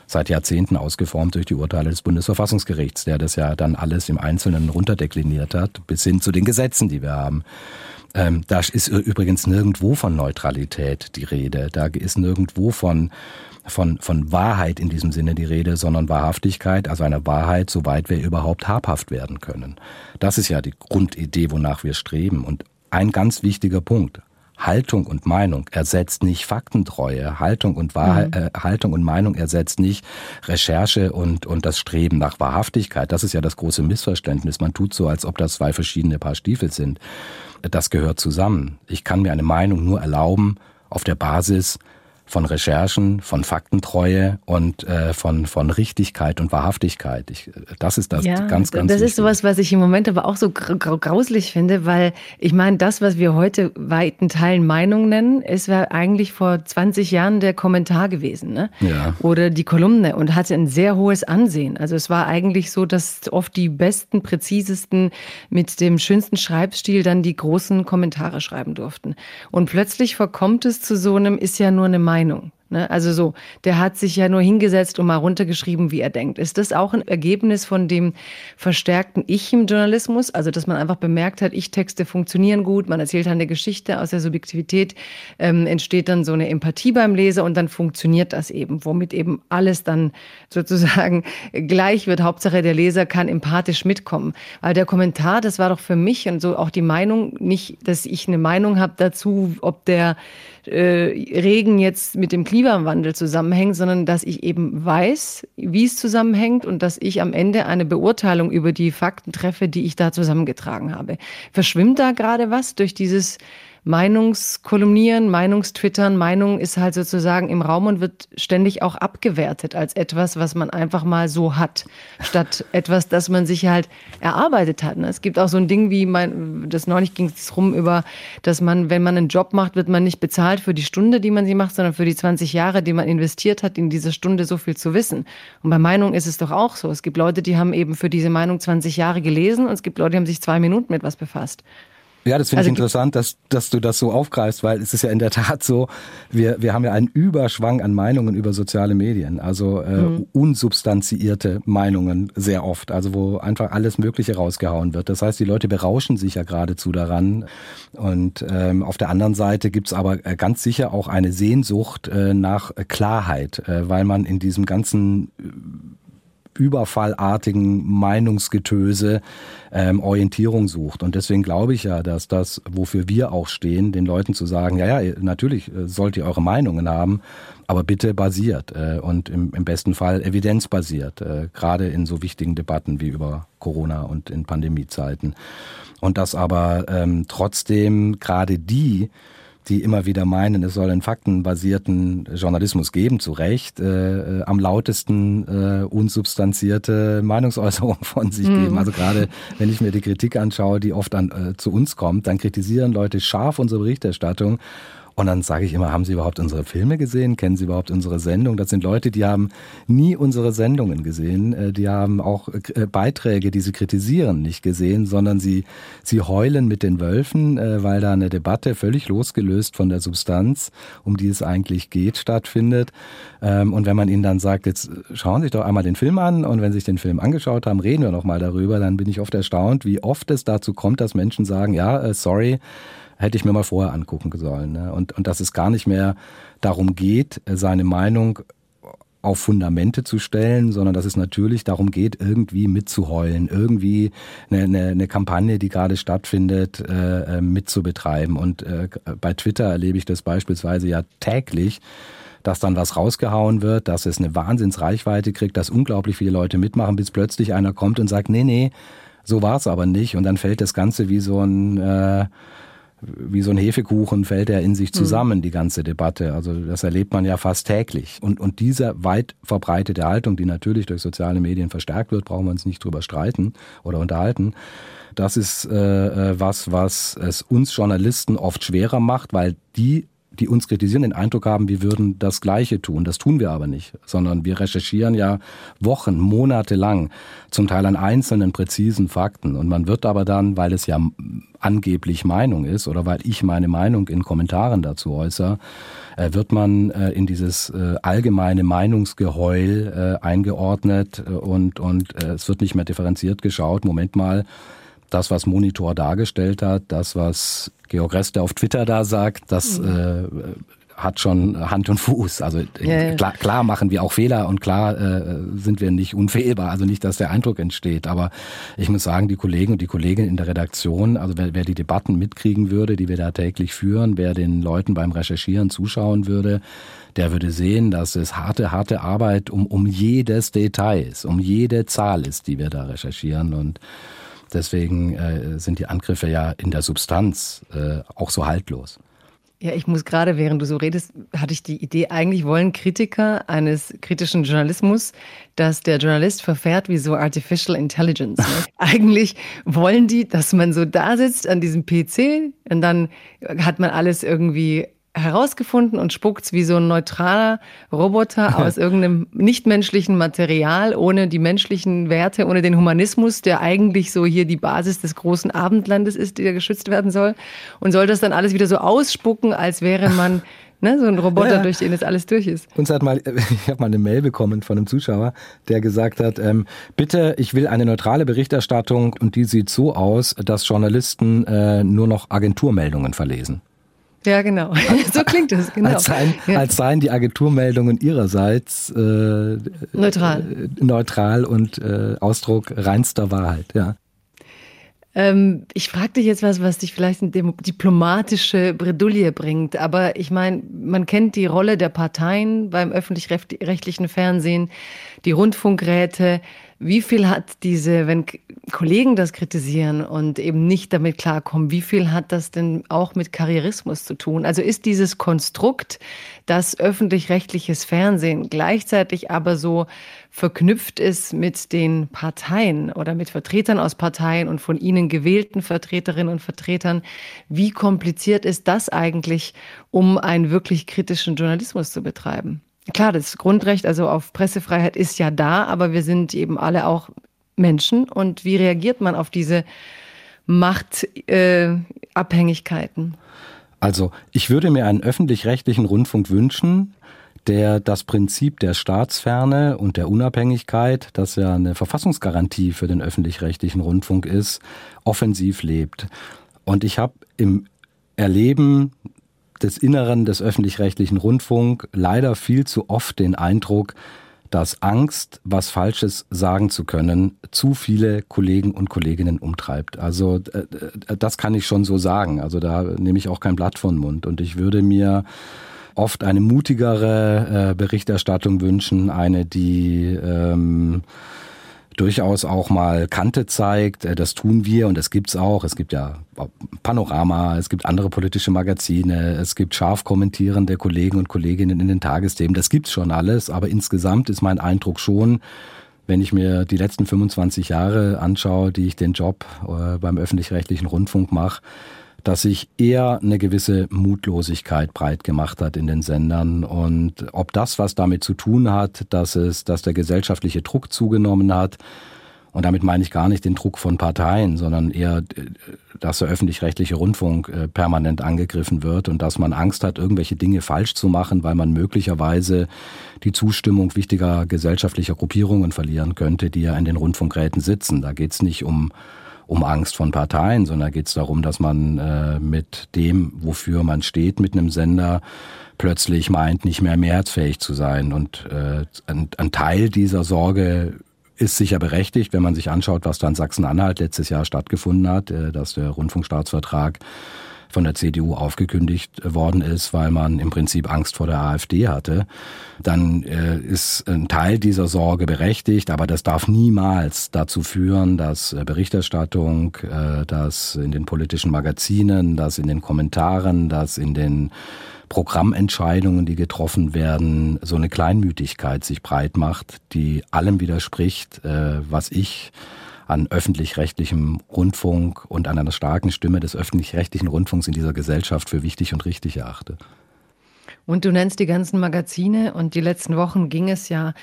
seit Jahrzehnten ausgeformt durch die Urteile des Bundesverfassungsgerichts, der das ja dann alles im Einzelnen runterdekliniert hat, bis hin zu den Gesetzen, die wir haben. Ähm, da ist übrigens nirgendwo von Neutralität die Rede. Da ist nirgendwo von, von, von Wahrheit in diesem Sinne die Rede, sondern Wahrhaftigkeit, also eine Wahrheit, soweit wir überhaupt habhaft werden können. Das ist ja die Grundidee, wonach wir streben. Und ein ganz wichtiger Punkt. Haltung und Meinung ersetzt nicht Faktentreue. Haltung und Wahrheit, mhm. äh, Haltung und Meinung ersetzt nicht Recherche und, und das Streben nach Wahrhaftigkeit. Das ist ja das große Missverständnis. Man tut so, als ob das zwei verschiedene Paar Stiefel sind das gehört zusammen. Ich kann mir eine Meinung nur erlauben auf der Basis von Recherchen, von Faktentreue und äh, von, von Richtigkeit und Wahrhaftigkeit. Ich, das ist das ja, ganz, ganz Das wichtig. ist sowas, was ich im Moment aber auch so grauslich finde, weil ich meine, das, was wir heute weiten Teilen Meinung nennen, ist wäre eigentlich vor 20 Jahren der Kommentar gewesen ne? ja. oder die Kolumne und hatte ein sehr hohes Ansehen. Also es war eigentlich so, dass oft die besten, präzisesten mit dem schönsten Schreibstil dann die großen Kommentare schreiben durften. Und plötzlich verkommt es zu so einem, ist ja nur eine Meinung. Meinung. Ne? Also so, der hat sich ja nur hingesetzt und mal runtergeschrieben, wie er denkt. Ist das auch ein Ergebnis von dem verstärkten Ich im Journalismus? Also, dass man einfach bemerkt hat, Ich-Texte funktionieren gut, man erzählt eine Geschichte, aus der Subjektivität ähm, entsteht dann so eine Empathie beim Leser und dann funktioniert das eben, womit eben alles dann sozusagen gleich wird. Hauptsache, der Leser kann empathisch mitkommen. Weil der Kommentar, das war doch für mich und so auch die Meinung, nicht, dass ich eine Meinung habe dazu, ob der äh, Regen jetzt mit dem Klimawandel zusammenhängt, sondern dass ich eben weiß, wie es zusammenhängt und dass ich am Ende eine Beurteilung über die Fakten treffe, die ich da zusammengetragen habe. Verschwimmt da gerade was durch dieses Meinungskolumnieren, Meinungstwittern. Meinung ist halt sozusagen im Raum und wird ständig auch abgewertet als etwas, was man einfach mal so hat, statt etwas, das man sich halt erarbeitet hat. Ne? Es gibt auch so ein Ding wie, mein, das neulich ging es rum über, dass man, wenn man einen Job macht, wird man nicht bezahlt für die Stunde, die man sie macht, sondern für die 20 Jahre, die man investiert hat, in dieser Stunde so viel zu wissen. Und bei Meinung ist es doch auch so. Es gibt Leute, die haben eben für diese Meinung 20 Jahre gelesen und es gibt Leute, die haben sich zwei Minuten mit was befasst. Ja, das finde also, ich interessant, dass, dass du das so aufgreifst, weil es ist ja in der Tat so, wir, wir haben ja einen Überschwang an Meinungen über soziale Medien, also äh, mhm. unsubstanziierte Meinungen sehr oft, also wo einfach alles Mögliche rausgehauen wird. Das heißt, die Leute berauschen sich ja geradezu daran. Und ähm, auf der anderen Seite gibt's aber äh, ganz sicher auch eine Sehnsucht äh, nach Klarheit, äh, weil man in diesem ganzen überfallartigen Meinungsgetöse ähm, Orientierung sucht. Und deswegen glaube ich ja, dass das, wofür wir auch stehen, den Leuten zu sagen, ja, ja, natürlich äh, sollt ihr eure Meinungen haben, aber bitte basiert äh, und im, im besten Fall evidenzbasiert, äh, gerade in so wichtigen Debatten wie über Corona und in Pandemiezeiten. Und dass aber ähm, trotzdem gerade die, die immer wieder meinen, es soll einen faktenbasierten Journalismus geben, zu Recht, äh, am lautesten äh, unsubstanzierte Meinungsäußerungen von sich mhm. geben. Also gerade wenn ich mir die Kritik anschaue, die oft an, äh, zu uns kommt, dann kritisieren Leute scharf unsere Berichterstattung und dann sage ich immer, haben Sie überhaupt unsere Filme gesehen? Kennen Sie überhaupt unsere Sendung? Das sind Leute, die haben nie unsere Sendungen gesehen. Äh, die haben auch äh, Beiträge, die sie kritisieren, nicht gesehen, sondern sie, sie heulen mit den Wölfen, äh, weil da eine Debatte völlig losgelöst von der Substanz, um die es eigentlich geht, stattfindet. Ähm, und wenn man ihnen dann sagt, jetzt schauen Sie sich doch einmal den Film an und wenn Sie sich den Film angeschaut haben, reden wir nochmal darüber, dann bin ich oft erstaunt, wie oft es dazu kommt, dass Menschen sagen, ja, sorry, hätte ich mir mal vorher angucken sollen. Ne? Und, und dass es gar nicht mehr darum geht, seine Meinung auf Fundamente zu stellen, sondern dass es natürlich darum geht, irgendwie mitzuheulen, irgendwie eine, eine, eine Kampagne, die gerade stattfindet, äh, äh mitzubetreiben. Und äh, bei Twitter erlebe ich das beispielsweise ja täglich, dass dann was rausgehauen wird, dass es eine Wahnsinnsreichweite kriegt, dass unglaublich viele Leute mitmachen, bis plötzlich einer kommt und sagt, nee, nee, so war es aber nicht. Und dann fällt das Ganze wie so ein äh, wie so ein Hefekuchen fällt er in sich hm. zusammen, mhm. die ganze Debatte. Also das erlebt man ja fast täglich. Und, und diese weit verbreitete Haltung, die natürlich durch soziale Medien verstärkt wird, brauchen wir uns nicht drüber streiten oder unterhalten. Das ist äh, äh was, was es uns Journalisten oft schwerer macht, weil die die uns kritisieren, den Eindruck haben, wir würden das Gleiche tun. Das tun wir aber nicht, sondern wir recherchieren ja Wochen, Monate lang, zum Teil an einzelnen präzisen Fakten. Und man wird aber dann, weil es ja angeblich Meinung ist oder weil ich meine Meinung in Kommentaren dazu äußere, äh, wird man äh, in dieses äh, allgemeine Meinungsgeheul eingeordnet und, und es wird nicht mehr differenziert geschaut. Moment mal, das, was Monitor dargestellt hat, das, was Georg Reste auf Twitter da sagt, das mhm. äh, hat schon Hand und Fuß. Also ja, ja. Klar, klar, machen wir auch Fehler und klar äh, sind wir nicht unfehlbar. Also nicht, dass der Eindruck entsteht. Aber ich muss sagen, die Kollegen und die Kolleginnen in der Redaktion, also wer, wer die Debatten mitkriegen würde, die wir da täglich führen, wer den Leuten beim Recherchieren zuschauen würde, der würde sehen, dass es harte, harte Arbeit um, um jedes Detail ist, um jede Zahl ist, die wir da recherchieren. Und Deswegen äh, sind die Angriffe ja in der Substanz äh, auch so haltlos. Ja, ich muss gerade, während du so redest, hatte ich die Idee, eigentlich wollen Kritiker eines kritischen Journalismus, dass der Journalist verfährt wie so Artificial Intelligence. Ne? eigentlich wollen die, dass man so da sitzt an diesem PC und dann hat man alles irgendwie herausgefunden und spuckt wie so ein neutraler Roboter aus irgendeinem nichtmenschlichen Material, ohne die menschlichen Werte, ohne den Humanismus, der eigentlich so hier die Basis des großen Abendlandes ist, der geschützt werden soll. Und soll das dann alles wieder so ausspucken, als wäre man Ne, so ein Roboter, ja. durch den das alles durch ist. Uns hat mal, ich habe mal eine Mail bekommen von einem Zuschauer, der gesagt hat, ähm, bitte, ich will eine neutrale Berichterstattung und die sieht so aus, dass Journalisten äh, nur noch Agenturmeldungen verlesen. Ja, genau. so klingt es, genau. Als seien, ja. als seien die Agenturmeldungen ihrerseits äh, neutral. Äh, neutral und äh, Ausdruck reinster Wahrheit, ja. Ähm, ich frage dich jetzt was, was dich vielleicht in diplomatische Bredouille bringt. Aber ich meine, man kennt die Rolle der Parteien beim öffentlich-rechtlichen Fernsehen, die Rundfunkräte. Wie viel hat diese, wenn Kollegen das kritisieren und eben nicht damit klarkommen, wie viel hat das denn auch mit Karrierismus zu tun? Also ist dieses Konstrukt, dass öffentlich-rechtliches Fernsehen gleichzeitig aber so verknüpft ist mit den Parteien oder mit Vertretern aus Parteien und von ihnen gewählten Vertreterinnen und Vertretern, wie kompliziert ist das eigentlich, um einen wirklich kritischen Journalismus zu betreiben? Klar, das Grundrecht, also auf Pressefreiheit ist ja da, aber wir sind eben alle auch Menschen. Und wie reagiert man auf diese Machtabhängigkeiten? Äh, also ich würde mir einen öffentlich-rechtlichen Rundfunk wünschen, der das Prinzip der Staatsferne und der Unabhängigkeit, das ja eine Verfassungsgarantie für den öffentlich-rechtlichen Rundfunk ist, offensiv lebt. Und ich habe im Erleben des Inneren des öffentlich-rechtlichen Rundfunk leider viel zu oft den Eindruck, dass Angst, was Falsches sagen zu können, zu viele Kollegen und Kolleginnen umtreibt. Also äh, äh, das kann ich schon so sagen. Also da nehme ich auch kein Blatt von Mund. Und ich würde mir oft eine mutigere äh, Berichterstattung wünschen, eine, die ähm, durchaus auch mal Kante zeigt. Äh, das tun wir und das gibt's auch. Es gibt ja Panorama, es gibt andere politische Magazine, es gibt scharf kommentierende Kollegen und Kolleginnen in den Tagesthemen. Das gibt's schon alles, aber insgesamt ist mein Eindruck schon, wenn ich mir die letzten 25 Jahre anschaue, die ich den Job äh, beim öffentlich-rechtlichen Rundfunk mache, dass sich eher eine gewisse Mutlosigkeit breit gemacht hat in den Sendern. Und ob das was damit zu tun hat, dass es, dass der gesellschaftliche Druck zugenommen hat, und damit meine ich gar nicht den Druck von Parteien, sondern eher, dass der öffentlich-rechtliche Rundfunk äh, permanent angegriffen wird und dass man Angst hat, irgendwelche Dinge falsch zu machen, weil man möglicherweise die Zustimmung wichtiger gesellschaftlicher Gruppierungen verlieren könnte, die ja in den Rundfunkräten sitzen. Da geht es nicht um um Angst von Parteien, sondern geht es darum, dass man äh, mit dem, wofür man steht, mit einem Sender plötzlich meint, nicht mehr mehrheitsfähig zu sein. Und äh, ein, ein Teil dieser Sorge ist sicher berechtigt, wenn man sich anschaut, was da in Sachsen-Anhalt letztes Jahr stattgefunden hat, äh, dass der Rundfunkstaatsvertrag von der CDU aufgekündigt worden ist, weil man im Prinzip Angst vor der AfD hatte, dann äh, ist ein Teil dieser Sorge berechtigt, aber das darf niemals dazu führen, dass äh, Berichterstattung, äh, dass in den politischen Magazinen, dass in den Kommentaren, dass in den Programmentscheidungen, die getroffen werden, so eine Kleinmütigkeit sich breit macht, die allem widerspricht, was ich an öffentlich-rechtlichem Rundfunk und an einer starken Stimme des öffentlich-rechtlichen Rundfunks in dieser Gesellschaft für wichtig und richtig erachte. Und du nennst die ganzen Magazine und die letzten Wochen ging es ja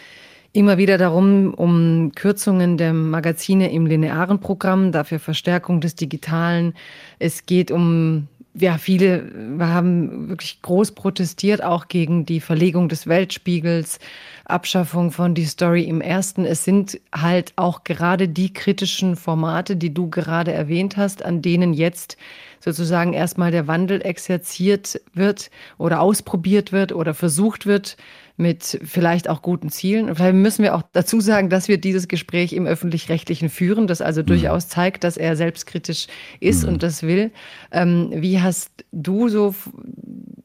immer wieder darum, um Kürzungen der Magazine im linearen Programm, dafür Verstärkung des Digitalen. Es geht um ja, viele haben wirklich groß protestiert, auch gegen die Verlegung des Weltspiegels, Abschaffung von Die Story im ersten. Es sind halt auch gerade die kritischen Formate, die du gerade erwähnt hast, an denen jetzt sozusagen erstmal der Wandel exerziert wird oder ausprobiert wird oder versucht wird, mit vielleicht auch guten Zielen. Und vielleicht müssen wir auch dazu sagen, dass wir dieses Gespräch im öffentlich-rechtlichen führen, das also mhm. durchaus zeigt, dass er selbstkritisch ist mhm. und das will. Ähm, wie hast du so,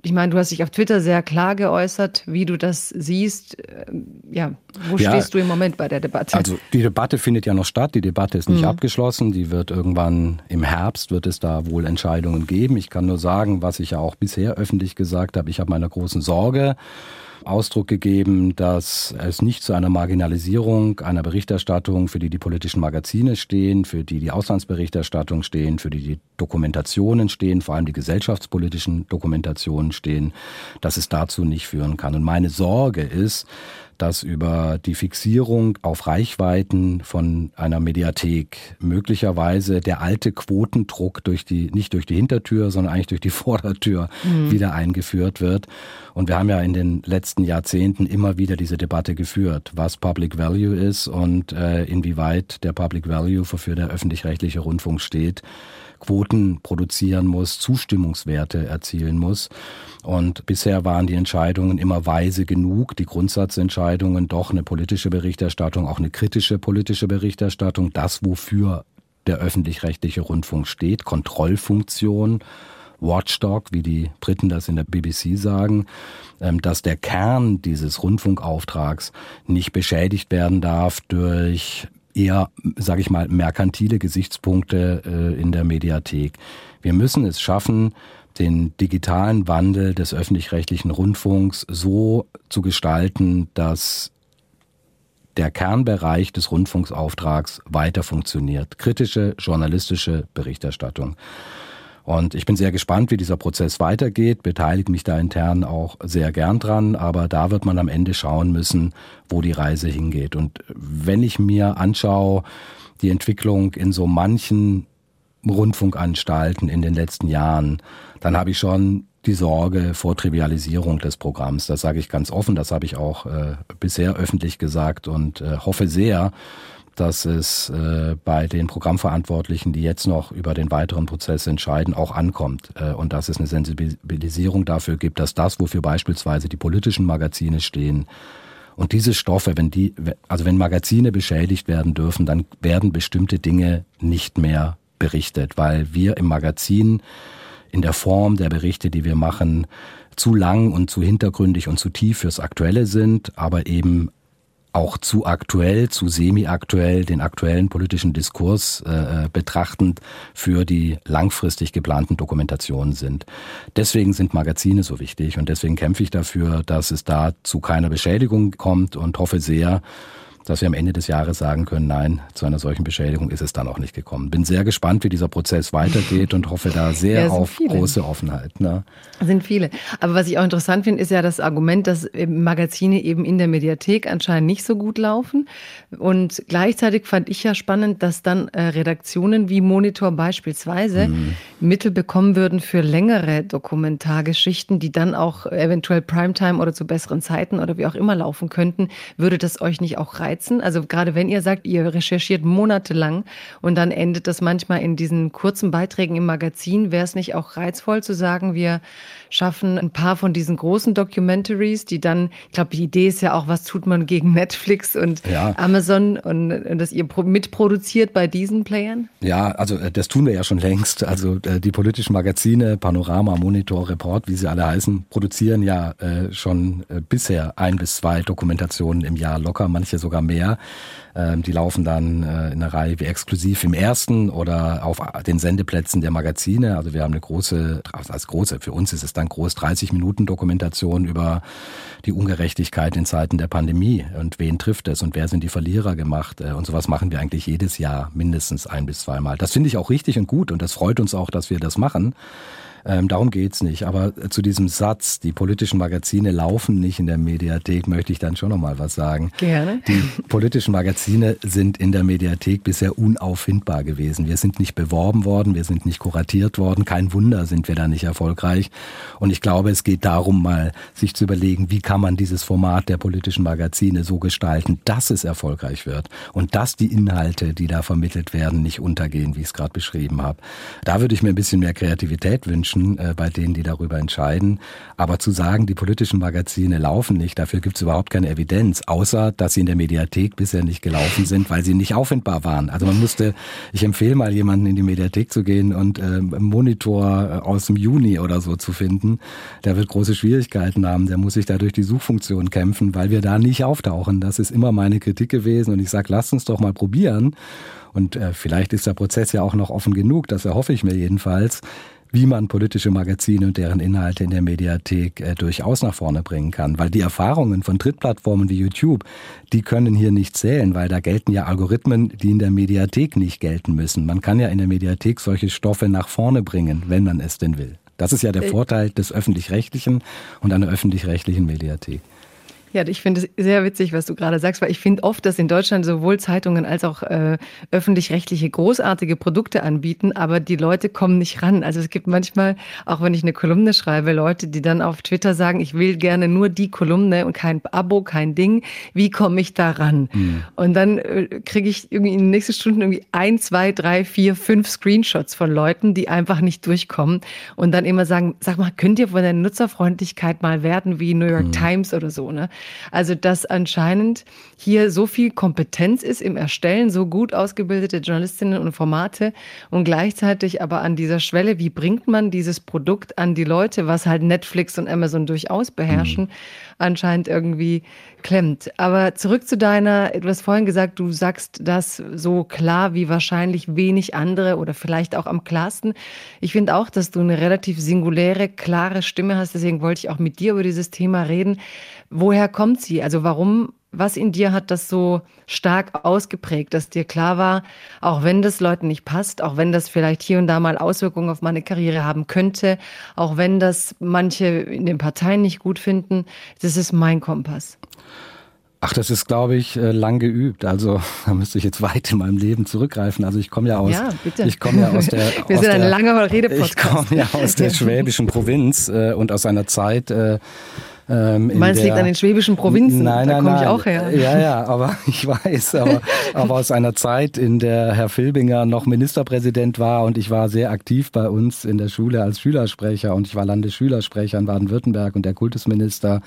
ich meine, du hast dich auf Twitter sehr klar geäußert, wie du das siehst. Ähm, ja, wo ja, stehst du im Moment bei der Debatte? Also die Debatte findet ja noch statt, die Debatte ist nicht mhm. abgeschlossen, die wird irgendwann im Herbst, wird es da wohl Entscheidungen geben. Ich kann nur sagen, was ich ja auch bisher öffentlich gesagt habe, ich habe meine großen Sorge, Ausdruck gegeben, dass es nicht zu einer Marginalisierung einer Berichterstattung, für die die politischen Magazine stehen, für die die Auslandsberichterstattung stehen, für die die Dokumentationen stehen, vor allem die gesellschaftspolitischen Dokumentationen stehen, dass es dazu nicht führen kann. Und meine Sorge ist, dass über die Fixierung auf Reichweiten von einer Mediathek möglicherweise der alte Quotendruck durch die, nicht durch die Hintertür, sondern eigentlich durch die Vordertür mhm. wieder eingeführt wird. Und wir haben ja in den letzten Jahrzehnten immer wieder diese Debatte geführt, was Public Value ist und äh, inwieweit der Public Value, wofür der öffentlich-rechtliche Rundfunk steht, Quoten produzieren muss, Zustimmungswerte erzielen muss. Und bisher waren die Entscheidungen immer weise genug, die Grundsatzentscheidungen, doch eine politische Berichterstattung, auch eine kritische politische Berichterstattung, das, wofür der öffentlich-rechtliche Rundfunk steht, Kontrollfunktion, Watchdog, wie die Briten das in der BBC sagen, ähm, dass der Kern dieses Rundfunkauftrags nicht beschädigt werden darf durch eher, sage ich mal, merkantile Gesichtspunkte äh, in der Mediathek. Wir müssen es schaffen, den digitalen Wandel des öffentlich-rechtlichen Rundfunks so zu gestalten, dass der Kernbereich des Rundfunksauftrags weiter funktioniert. Kritische journalistische Berichterstattung. Und ich bin sehr gespannt, wie dieser Prozess weitergeht, beteilige mich da intern auch sehr gern dran, aber da wird man am Ende schauen müssen, wo die Reise hingeht. Und wenn ich mir anschaue, die Entwicklung in so manchen Rundfunkanstalten in den letzten Jahren, dann habe ich schon die Sorge vor Trivialisierung des Programms. Das sage ich ganz offen, das habe ich auch äh, bisher öffentlich gesagt und äh, hoffe sehr, dass es äh, bei den Programmverantwortlichen, die jetzt noch über den weiteren Prozess entscheiden, auch ankommt äh, und dass es eine Sensibilisierung dafür gibt, dass das, wofür beispielsweise die politischen Magazine stehen, und diese Stoffe, wenn die, also wenn Magazine beschädigt werden dürfen, dann werden bestimmte Dinge nicht mehr berichtet, weil wir im Magazin in der Form der Berichte, die wir machen, zu lang und zu hintergründig und zu tief fürs Aktuelle sind, aber eben auch zu aktuell, zu semi-aktuell, den aktuellen politischen Diskurs äh, betrachtend für die langfristig geplanten Dokumentationen sind. Deswegen sind Magazine so wichtig und deswegen kämpfe ich dafür, dass es da zu keiner Beschädigung kommt und hoffe sehr, dass wir am Ende des Jahres sagen können, nein, zu einer solchen Beschädigung ist es dann auch nicht gekommen. Bin sehr gespannt, wie dieser Prozess weitergeht und hoffe da sehr ja, auf viele. große Offenheit. Ne? Sind viele. Aber was ich auch interessant finde, ist ja das Argument, dass Magazine eben in der Mediathek anscheinend nicht so gut laufen. Und gleichzeitig fand ich ja spannend, dass dann äh, Redaktionen wie Monitor beispielsweise mhm. Mittel bekommen würden für längere Dokumentargeschichten, die dann auch eventuell Primetime oder zu besseren Zeiten oder wie auch immer laufen könnten. Würde das euch nicht auch reizen? Reizen? Also gerade wenn ihr sagt, ihr recherchiert monatelang und dann endet das manchmal in diesen kurzen Beiträgen im Magazin, wäre es nicht auch reizvoll zu sagen, wir schaffen ein paar von diesen großen Documentaries, die dann, ich glaube, die Idee ist ja auch, was tut man gegen Netflix und ja. Amazon und, und dass ihr mitproduziert bei diesen Playern? Ja, also äh, das tun wir ja schon längst. Also äh, die politischen Magazine, Panorama, Monitor, Report, wie sie alle heißen, produzieren ja äh, schon bisher ein bis zwei Dokumentationen im Jahr locker, manche sogar mehr. Ähm, die laufen dann äh, in einer Reihe wie exklusiv im ersten oder auf den Sendeplätzen der Magazine. Also wir haben eine große, als große, für uns ist es dann groß 30 Minuten Dokumentation über die Ungerechtigkeit in Zeiten der Pandemie und wen trifft es und wer sind die Verlierer gemacht. Äh, und sowas machen wir eigentlich jedes Jahr mindestens ein bis zweimal. Das finde ich auch richtig und gut und das freut uns auch, dass wir das machen. Ähm, darum geht's nicht. Aber äh, zu diesem Satz, die politischen Magazine laufen nicht in der Mediathek, möchte ich dann schon noch mal was sagen. Gerne. Die politischen Magazine sind in der Mediathek bisher unauffindbar gewesen. Wir sind nicht beworben worden, wir sind nicht kuratiert worden. Kein Wunder sind wir da nicht erfolgreich. Und ich glaube, es geht darum, mal sich zu überlegen, wie kann man dieses Format der politischen Magazine so gestalten, dass es erfolgreich wird und dass die Inhalte, die da vermittelt werden, nicht untergehen, wie ich es gerade beschrieben habe. Da würde ich mir ein bisschen mehr Kreativität wünschen Menschen, äh, bei denen die darüber entscheiden. Aber zu sagen, die politischen Magazine laufen nicht, dafür gibt es überhaupt keine Evidenz, außer dass sie in der Mediathek bisher nicht gelaufen sind, weil sie nicht auffindbar waren. Also man musste, ich empfehle mal jemanden in die Mediathek zu gehen und äh, Monitor aus dem Juni oder so zu finden. Der wird große Schwierigkeiten haben. Der muss sich da durch die Suchfunktion kämpfen, weil wir da nicht auftauchen. Das ist immer meine Kritik gewesen und ich sage, lasst uns doch mal probieren. Und äh, vielleicht ist der Prozess ja auch noch offen genug, das erhoffe ich mir jedenfalls wie man politische Magazine und deren Inhalte in der Mediathek äh, durchaus nach vorne bringen kann. Weil die Erfahrungen von Drittplattformen wie YouTube, die können hier nicht zählen, weil da gelten ja Algorithmen, die in der Mediathek nicht gelten müssen. Man kann ja in der Mediathek solche Stoffe nach vorne bringen, wenn man es denn will. Das ist ja der äh, Vorteil des öffentlich-rechtlichen und einer öffentlich-rechtlichen Mediathek. Ja, ich finde es sehr witzig, was du gerade sagst, weil ich finde oft, dass in Deutschland sowohl Zeitungen als auch äh, öffentlich-rechtliche großartige Produkte anbieten, aber die Leute kommen nicht ran. Also es gibt manchmal, auch wenn ich eine Kolumne schreibe, Leute, die dann auf Twitter sagen, ich will gerne nur die Kolumne und kein Abo, kein Ding. Wie komme ich da ran? Mhm. Und dann äh, kriege ich irgendwie in den nächsten Stunden irgendwie ein, zwei, drei, vier, fünf Screenshots von Leuten, die einfach nicht durchkommen und dann immer sagen, sag mal, könnt ihr von der Nutzerfreundlichkeit mal werden wie New York mhm. Times oder so, ne? Also, dass anscheinend hier so viel Kompetenz ist im Erstellen, so gut ausgebildete Journalistinnen und Formate und gleichzeitig aber an dieser Schwelle, wie bringt man dieses Produkt an die Leute, was halt Netflix und Amazon durchaus beherrschen, mhm. anscheinend irgendwie klemmt. Aber zurück zu deiner, du hast vorhin gesagt, du sagst das so klar wie wahrscheinlich wenig andere oder vielleicht auch am klarsten. Ich finde auch, dass du eine relativ singuläre, klare Stimme hast. Deswegen wollte ich auch mit dir über dieses Thema reden. Woher kommt sie? Also warum, was in dir hat das so stark ausgeprägt, dass dir klar war, auch wenn das Leuten nicht passt, auch wenn das vielleicht hier und da mal Auswirkungen auf meine Karriere haben könnte, auch wenn das manche in den Parteien nicht gut finden, das ist mein Kompass. Ach, das ist, glaube ich, äh, lang geübt. Also da müsste ich jetzt weit in meinem Leben zurückgreifen. Also ich komme ja aus, ja, bitte. ich komme ja aus der, wir aus sind ein langer Redepodcast. Ich komme ja aus der schwäbischen Provinz äh, und aus einer Zeit, äh, ähm, Meinst, liegt an den schwäbischen Provinzen? Nein, da komme ich auch her. Ja, ja, aber ich weiß, aber, aber aus einer Zeit, in der Herr Filbinger noch Ministerpräsident war und ich war sehr aktiv bei uns in der Schule als Schülersprecher und ich war Landesschülersprecher in Baden-Württemberg und der Kultusminister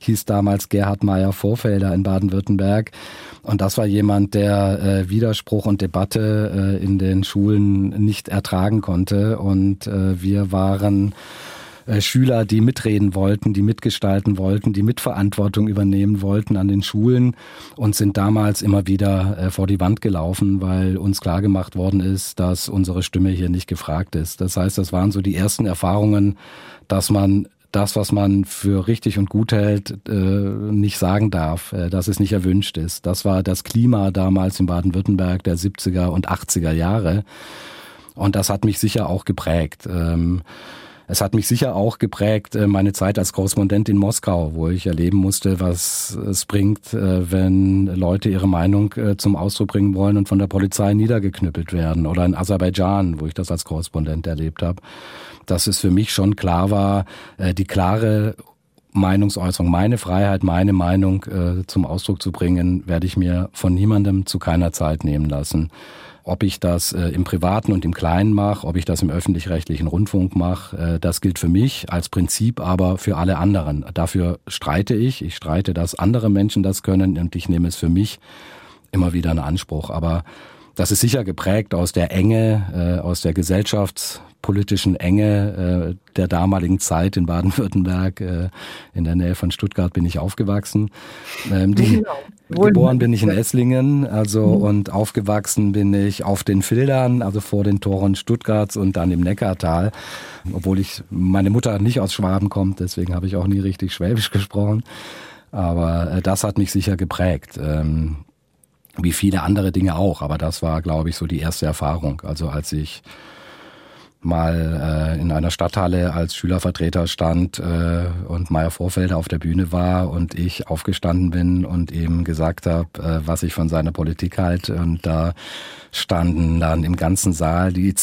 hieß damals Gerhard Meyer Vorfelder in Baden-Württemberg. Und das war jemand, der äh, Widerspruch und Debatte äh, in den Schulen nicht ertragen konnte. Und äh, wir waren äh, Schüler, die mitreden wollten, die mitgestalten wollten, die Mitverantwortung übernehmen wollten an den Schulen und sind damals immer wieder äh, vor die Wand gelaufen, weil uns klargemacht worden ist, dass unsere Stimme hier nicht gefragt ist. Das heißt, das waren so die ersten Erfahrungen, dass man das, was man für richtig und gut hält, äh, nicht sagen darf, dass es nicht erwünscht ist. Das war das Klima damals in Baden-Württemberg der 70er und 80er Jahre. Und das hat mich sicher auch geprägt. Es hat mich sicher auch geprägt, äh, meine Zeit als Korrespondent in Moskau, wo ich erleben musste, was es bringt, äh, wenn Leute ihre Meinung äh, zum Ausdruck bringen wollen und von der Polizei niedergeknüppelt werden. Oder in Aserbaidschan, wo ich das als Korrespondent erlebt habe. Dass es für mich schon klar war, die klare Meinungsäußerung, meine Freiheit, meine Meinung zum Ausdruck zu bringen, werde ich mir von niemandem zu keiner Zeit nehmen lassen. Ob ich das äh, im Privaten und im Kleinen mache, ob ich das im öffentlich-rechtlichen Rundfunk mache, äh, das gilt für mich als Prinzip, aber für alle anderen. Dafür streite ich. Ich streite, dass andere Menschen das können und ich nehme es für mich immer wieder in Anspruch. Aber das ist sicher geprägt aus der Enge, äh, aus der gesellschaftspolitischen Enge äh, der damaligen Zeit in Baden-Württemberg. Äh, in der Nähe von Stuttgart bin ich aufgewachsen. Ähm, die, genau. Geboren bin ich in Esslingen, also mhm. und aufgewachsen bin ich auf den Fildern, also vor den Toren Stuttgarts und dann im Neckartal. Obwohl ich meine Mutter nicht aus Schwaben kommt, deswegen habe ich auch nie richtig Schwäbisch gesprochen. Aber äh, das hat mich sicher geprägt. Ähm, wie viele andere Dinge auch. Aber das war, glaube ich, so die erste Erfahrung. Also als ich mal äh, in einer Stadthalle als Schülervertreter stand äh, und Meier Vorfelder auf der Bühne war und ich aufgestanden bin und ihm gesagt habe, äh, was ich von seiner Politik halte. Und da standen dann im ganzen Saal die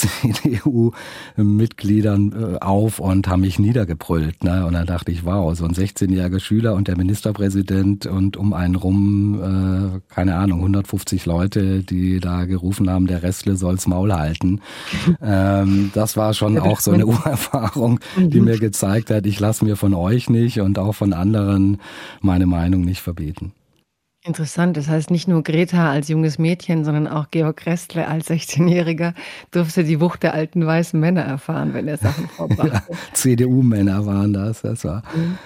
CDU-Mitgliedern äh, auf und haben mich niedergebrüllt. Ne? Und dann dachte ich, wow, so ein 16-jähriger Schüler und der Ministerpräsident und um einen rum, äh, keine Ahnung, 150 Leute, die da gerufen haben, der Restle soll's Maul halten. ähm, das war schon auch so eine Urerfahrung, die mir gezeigt hat, ich lasse mir von euch nicht und auch von anderen meine Meinung nicht verbieten. Interessant. Das heißt, nicht nur Greta als junges Mädchen, sondern auch Georg Restle als 16-Jähriger durfte die Wucht der alten weißen Männer erfahren, wenn er Sachen vorbrachte. Ja, CDU-Männer waren das. Das war. Mhm.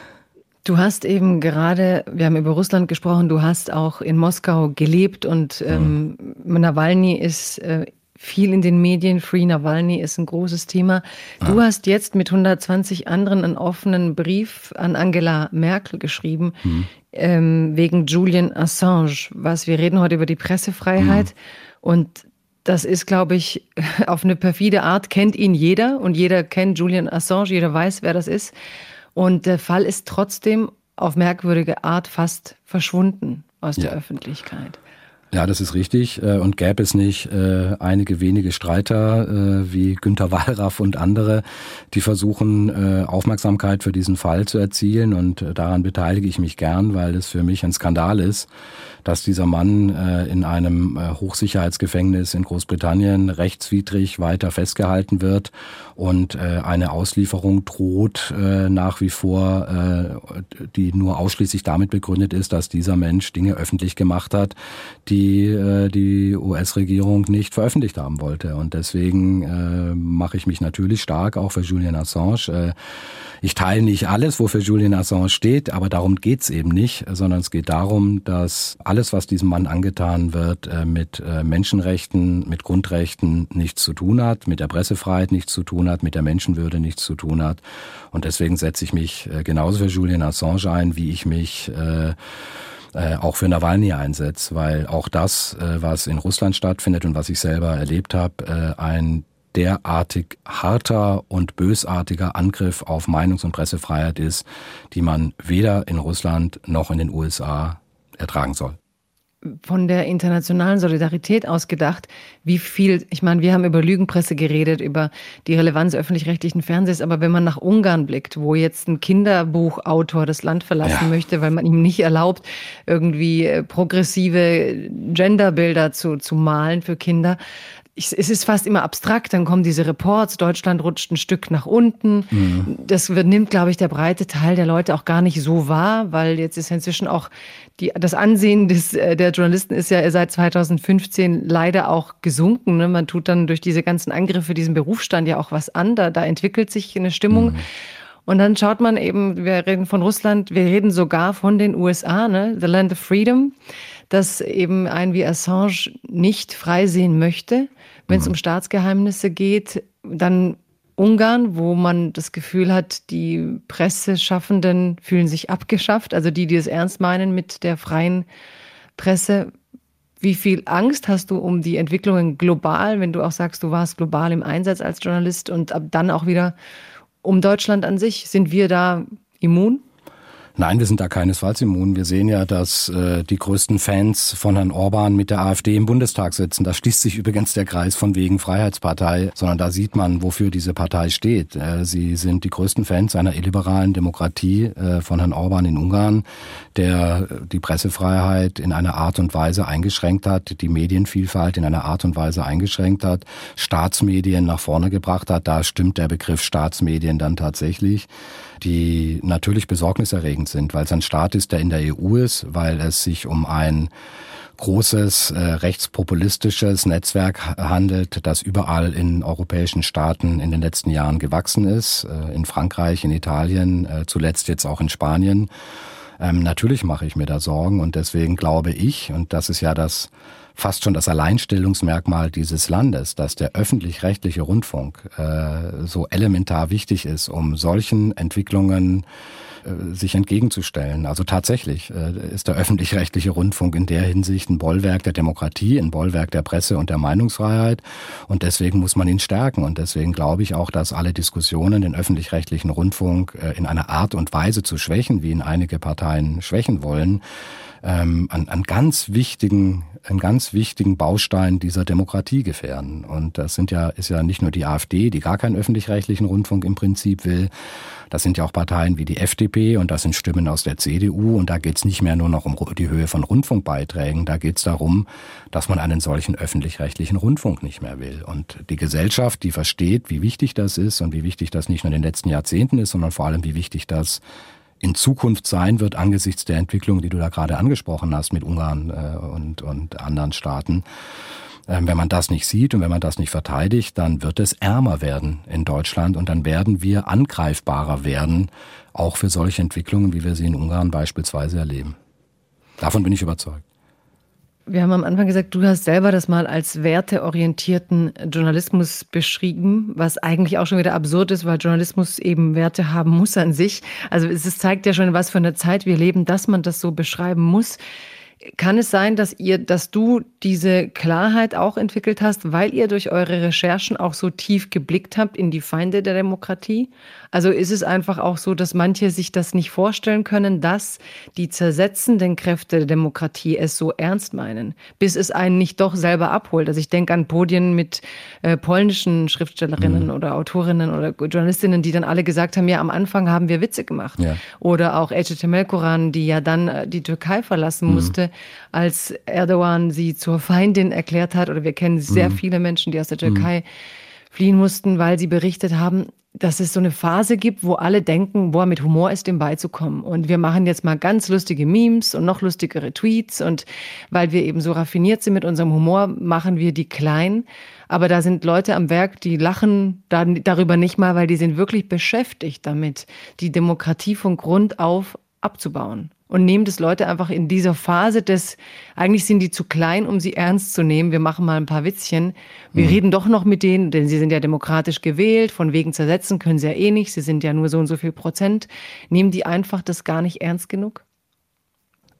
Du hast eben gerade, wir haben über Russland gesprochen, du hast auch in Moskau gelebt und ähm, mhm. Nawalny ist äh, viel in den Medien. Free Nawalny ist ein großes Thema. Du ah. hast jetzt mit 120 anderen einen offenen Brief an Angela Merkel geschrieben, mhm. ähm, wegen Julian Assange. Was wir reden heute über die Pressefreiheit. Mhm. Und das ist, glaube ich, auf eine perfide Art kennt ihn jeder und jeder kennt Julian Assange, jeder weiß, wer das ist. Und der Fall ist trotzdem auf merkwürdige Art fast verschwunden aus ja. der Öffentlichkeit. Ja, das ist richtig. Äh, und gäbe es nicht äh, einige wenige Streiter äh, wie Günter Wallraff und andere, die versuchen, Aufmerksamkeit für diesen Fall zu erzielen. Und daran beteilige ich mich gern, weil es für mich ein Skandal ist, dass dieser Mann in einem Hochsicherheitsgefängnis in Großbritannien rechtswidrig weiter festgehalten wird und eine Auslieferung droht nach wie vor, die nur ausschließlich damit begründet ist, dass dieser Mensch Dinge öffentlich gemacht hat, die äh, die US-Regierung nicht veröffentlicht haben wollte. Und deswegen äh, mache ich mich natürlich stark auch für Julian Assange. Äh, ich teile nicht alles, wofür Julian Assange steht, aber darum geht's eben nicht, sondern es geht darum, dass alles, was diesem Mann angetan wird, äh, mit äh, Menschenrechten, mit Grundrechten nichts zu tun hat, mit der Pressefreiheit nichts zu tun hat, mit der Menschenwürde nichts zu tun hat. Und deswegen setze ich mich äh, genauso für Julian Assange ein, wie ich mich äh, auch für Nawalny einsetze, weil auch das, was in Russland stattfindet und was ich selber erlebt habe, ein derartig harter und bösartiger Angriff auf Meinungs- und Pressefreiheit ist, die man weder in Russland noch in den USA ertragen soll von der internationalen Solidarität ausgedacht, wie viel, ich meine, wir haben über Lügenpresse geredet, über die Relevanz öffentlich-rechtlichen Fernsehs, aber wenn man nach Ungarn blickt, wo jetzt ein Kinderbuchautor das Land verlassen ja. möchte, weil man ihm nicht erlaubt, irgendwie äh, progressive Genderbilder zu, zu malen für Kinder, ich, es ist fast immer abstrakt, dann kommen diese Reports, Deutschland rutscht ein Stück nach unten. Mhm. Das nimmt, glaube ich, der breite Teil der Leute auch gar nicht so wahr, weil jetzt ist inzwischen auch die, das Ansehen des, äh, der Journalisten ist ja seit 2015 leider auch gesunken. Ne? Man tut dann durch diese ganzen Angriffe diesen Berufsstand ja auch was an, da, da entwickelt sich eine Stimmung. Mhm. Und dann schaut man eben, wir reden von Russland, wir reden sogar von den USA, ne? The Land of Freedom, dass eben ein wie Assange nicht freisehen möchte. Wenn es mhm. um Staatsgeheimnisse geht, dann Ungarn, wo man das Gefühl hat, die Presseschaffenden fühlen sich abgeschafft, also die, die es ernst meinen mit der freien Presse. Wie viel Angst hast du um die Entwicklungen global, wenn du auch sagst, du warst global im Einsatz als Journalist und ab dann auch wieder um Deutschland an sich? Sind wir da immun? Nein, wir sind da keinesfalls immun. Wir sehen ja, dass äh, die größten Fans von Herrn Orban mit der AfD im Bundestag sitzen. Da schließt sich übrigens der Kreis von wegen Freiheitspartei, sondern da sieht man, wofür diese Partei steht. Äh, sie sind die größten Fans einer illiberalen Demokratie äh, von Herrn Orban in Ungarn, der die Pressefreiheit in einer Art und Weise eingeschränkt hat, die Medienvielfalt in einer Art und Weise eingeschränkt hat, Staatsmedien nach vorne gebracht hat. Da stimmt der Begriff Staatsmedien dann tatsächlich die natürlich besorgniserregend sind, weil es ein Staat ist, der in der EU ist, weil es sich um ein großes äh, rechtspopulistisches Netzwerk handelt, das überall in europäischen Staaten in den letzten Jahren gewachsen ist, äh, in Frankreich, in Italien, äh, zuletzt jetzt auch in Spanien. Ähm, natürlich mache ich mir da Sorgen und deswegen glaube ich, und das ist ja das fast schon das Alleinstellungsmerkmal dieses Landes, dass der öffentlich-rechtliche Rundfunk äh, so elementar wichtig ist, um solchen Entwicklungen äh, sich entgegenzustellen. Also tatsächlich äh, ist der öffentlich-rechtliche Rundfunk in der Hinsicht ein Bollwerk der Demokratie, ein Bollwerk der Presse und der Meinungsfreiheit. Und deswegen muss man ihn stärken. Und deswegen glaube ich auch, dass alle Diskussionen, den öffentlich-rechtlichen Rundfunk äh, in einer Art und Weise zu schwächen, wie ihn einige Parteien schwächen wollen, ähm, an, an ganz wichtigen, einen ganz wichtigen Baustein dieser Demokratie gefährden. Und das sind ja, ist ja nicht nur die AfD, die gar keinen öffentlich-rechtlichen Rundfunk im Prinzip will. Das sind ja auch Parteien wie die FDP und das sind Stimmen aus der CDU. Und da geht es nicht mehr nur noch um die Höhe von Rundfunkbeiträgen. Da geht es darum, dass man einen solchen öffentlich-rechtlichen Rundfunk nicht mehr will. Und die Gesellschaft, die versteht, wie wichtig das ist und wie wichtig das nicht nur in den letzten Jahrzehnten ist, sondern vor allem, wie wichtig das in Zukunft sein wird angesichts der Entwicklung, die du da gerade angesprochen hast mit Ungarn äh, und, und anderen Staaten. Ähm, wenn man das nicht sieht und wenn man das nicht verteidigt, dann wird es ärmer werden in Deutschland und dann werden wir angreifbarer werden, auch für solche Entwicklungen, wie wir sie in Ungarn beispielsweise erleben. Davon bin ich überzeugt. Wir haben am Anfang gesagt, du hast selber das mal als werteorientierten Journalismus beschrieben, was eigentlich auch schon wieder absurd ist, weil Journalismus eben Werte haben muss an sich. Also es zeigt ja schon, was für eine Zeit wir leben, dass man das so beschreiben muss. Kann es sein, dass ihr, dass du diese Klarheit auch entwickelt hast, weil ihr durch eure Recherchen auch so tief geblickt habt in die Feinde der Demokratie? Also ist es einfach auch so, dass manche sich das nicht vorstellen können, dass die zersetzenden Kräfte der Demokratie es so ernst meinen, bis es einen nicht doch selber abholt. Also ich denke an Podien mit äh, polnischen Schriftstellerinnen mhm. oder Autorinnen oder Journalistinnen, die dann alle gesagt haben, ja, am Anfang haben wir Witze gemacht. Ja. Oder auch Ece Melkoran, die ja dann äh, die Türkei verlassen mhm. musste, als Erdogan sie zur Feindin erklärt hat. Oder wir kennen sehr mhm. viele Menschen, die aus der Türkei mhm. fliehen mussten, weil sie berichtet haben, dass es so eine Phase gibt, wo alle denken, boah, mit Humor ist dem beizukommen. Und wir machen jetzt mal ganz lustige Memes und noch lustigere Tweets. Und weil wir eben so raffiniert sind mit unserem Humor, machen wir die klein. Aber da sind Leute am Werk, die lachen darüber nicht mal, weil die sind wirklich beschäftigt damit, die Demokratie von Grund auf abzubauen und nehmen das Leute einfach in dieser Phase des, eigentlich sind die zu klein, um sie ernst zu nehmen. Wir machen mal ein paar Witzchen. Wir mhm. reden doch noch mit denen, denn sie sind ja demokratisch gewählt. Von wegen zersetzen können sie ja eh nicht. Sie sind ja nur so und so viel Prozent. Nehmen die einfach das gar nicht ernst genug?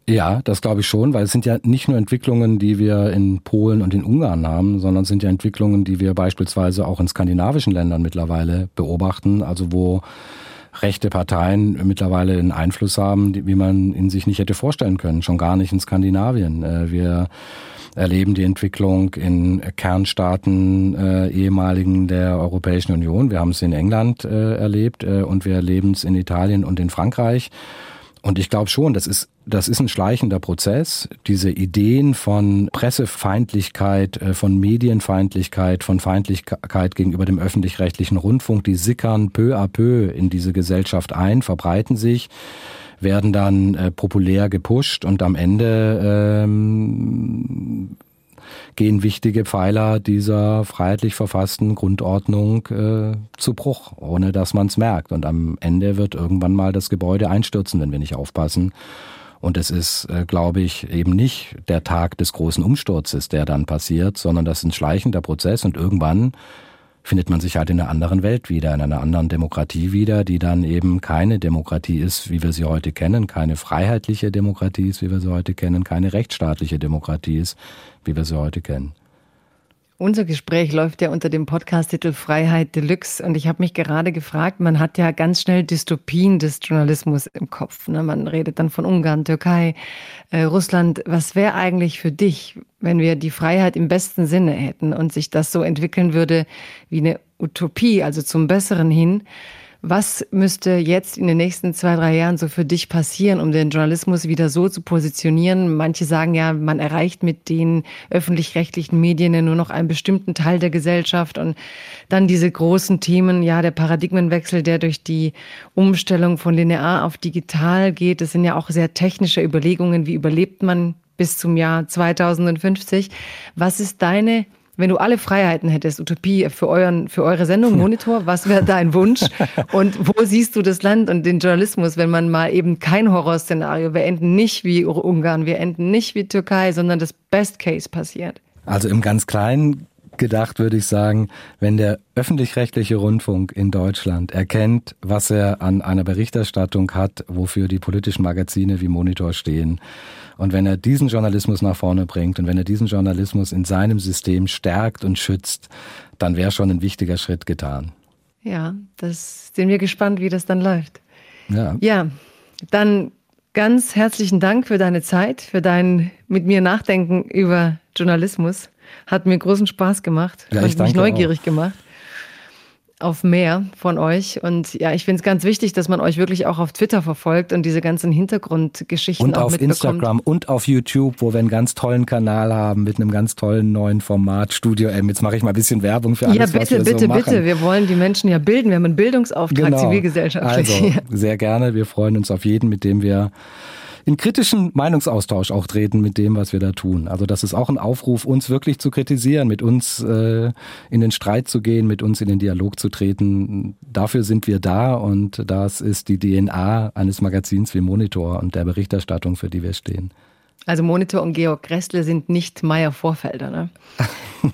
Ja, das glaube ich schon, weil es sind ja nicht nur Entwicklungen, die wir in Polen und in Ungarn haben, sondern es sind ja Entwicklungen, die wir beispielsweise auch in skandinavischen Ländern mittlerweile beobachten, also wo rechte Parteien mittlerweile einen Einfluss haben, wie man ihn sich nicht hätte vorstellen können, schon gar nicht in Skandinavien. Äh, wir erleben die Entwicklung in Kernstaaten äh, ehemaligen der Europäischen Union. Wir haben es in England äh, erlebt und wir erleben es in Italien und in Frankreich. Und ich glaube schon, das ist, das ist ein schleichender Prozess. Diese Ideen von Pressefeindlichkeit, äh, von Medienfeindlichkeit, von Feindlichkeit gegenüber dem öffentlich-rechtlichen Rundfunk, die sickern peu à peu in diese Gesellschaft ein, verbreiten sich werden dann äh, populär gepusht und am Ende ähm, gehen wichtige Pfeiler dieser freiheitlich verfassten Grundordnung äh, zu Bruch, ohne dass man es merkt. Und am Ende wird irgendwann mal das Gebäude einstürzen, wenn wir nicht aufpassen. Und es ist, äh, glaube ich, eben nicht der Tag des großen Umsturzes, der dann passiert, sondern das ist ein schleichender Prozess und irgendwann findet man sich halt in einer anderen Welt wieder, in einer anderen Demokratie wieder, die dann eben keine Demokratie ist, wie wir sie heute kennen, keine freiheitliche Demokratie ist, wie wir sie heute kennen, keine rechtsstaatliche Demokratie ist, wie wir sie heute kennen. Unser Gespräch läuft ja unter dem Podcast-Titel Freiheit Deluxe und ich habe mich gerade gefragt, man hat ja ganz schnell Dystopien des Journalismus im Kopf. Ne? Man redet dann von Ungarn, Türkei, äh, Russland. Was wäre eigentlich für dich, wenn wir die Freiheit im besten Sinne hätten und sich das so entwickeln würde wie eine Utopie, also zum Besseren hin? Was müsste jetzt in den nächsten zwei, drei Jahren so für dich passieren, um den Journalismus wieder so zu positionieren? Manche sagen ja, man erreicht mit den öffentlich-rechtlichen Medien nur noch einen bestimmten Teil der Gesellschaft und dann diese großen Themen, ja, der Paradigmenwechsel, der durch die Umstellung von linear auf digital geht. Das sind ja auch sehr technische Überlegungen. Wie überlebt man bis zum Jahr 2050? Was ist deine wenn du alle Freiheiten hättest, Utopie für, euren, für eure Sendung Monitor, was wäre dein Wunsch? Und wo siehst du das Land und den Journalismus, wenn man mal eben kein Horrorszenario, wir enden nicht wie Ungarn, wir enden nicht wie Türkei, sondern das Best Case passiert? Also im ganz Kleinen gedacht würde ich sagen, wenn der öffentlich-rechtliche Rundfunk in Deutschland erkennt, was er an einer Berichterstattung hat, wofür die politischen Magazine wie Monitor stehen, und wenn er diesen Journalismus nach vorne bringt und wenn er diesen Journalismus in seinem System stärkt und schützt, dann wäre schon ein wichtiger Schritt getan. Ja, das sind wir gespannt, wie das dann läuft. Ja. Ja, dann ganz herzlichen Dank für deine Zeit, für dein mit mir Nachdenken über Journalismus. Hat mir großen Spaß gemacht ja, und mich neugierig auch. gemacht auf mehr von euch. Und ja, ich finde es ganz wichtig, dass man euch wirklich auch auf Twitter verfolgt und diese ganzen Hintergrundgeschichten und auch auf mitbekommt. Instagram und auf YouTube, wo wir einen ganz tollen Kanal haben mit einem ganz tollen neuen Format Studio M. Jetzt mache ich mal ein bisschen Werbung für alles, ja, bitte, was wir bitte, so machen. bitte. Wir wollen die Menschen ja bilden. Wir haben einen Bildungsauftrag genau. zivilgesellschaftlich. Also sehr gerne. Wir freuen uns auf jeden, mit dem wir in kritischen Meinungsaustausch auch treten mit dem, was wir da tun. Also das ist auch ein Aufruf, uns wirklich zu kritisieren, mit uns äh, in den Streit zu gehen, mit uns in den Dialog zu treten. Dafür sind wir da und das ist die DNA eines Magazins wie Monitor und der Berichterstattung, für die wir stehen. Also Monitor und Georg Gressle sind nicht Meier Vorfelder, ne?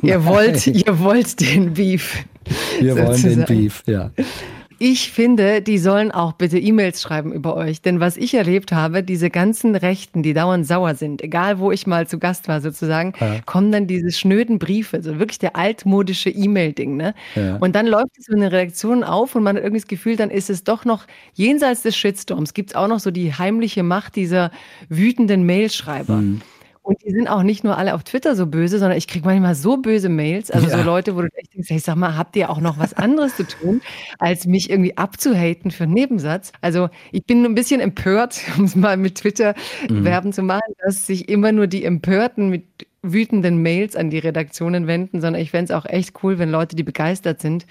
ihr wollt, ihr wollt den Beef. Wir wollen den Beef, ja. Ich finde, die sollen auch bitte E-Mails schreiben über euch. Denn was ich erlebt habe, diese ganzen Rechten, die dauernd sauer sind, egal wo ich mal zu Gast war sozusagen, ja. kommen dann diese schnöden Briefe, so wirklich der altmodische E-Mail-Ding. Ne? Ja. Und dann läuft es in den Redaktionen auf und man hat irgendwie das Gefühl, dann ist es doch noch jenseits des Shitstorms, gibt es auch noch so die heimliche Macht dieser wütenden Mailschreiber. Mhm. Und die sind auch nicht nur alle auf Twitter so böse, sondern ich kriege manchmal so böse Mails, also ja. so Leute, wo du echt denkst, hey, sag mal, habt ihr auch noch was anderes zu tun, als mich irgendwie abzuhaten für einen Nebensatz? Also ich bin ein bisschen empört, um es mal mit Twitter mhm. werben zu machen, dass sich immer nur die Empörten mit wütenden Mails an die Redaktionen wenden, sondern ich fände es auch echt cool, wenn Leute, die begeistert sind,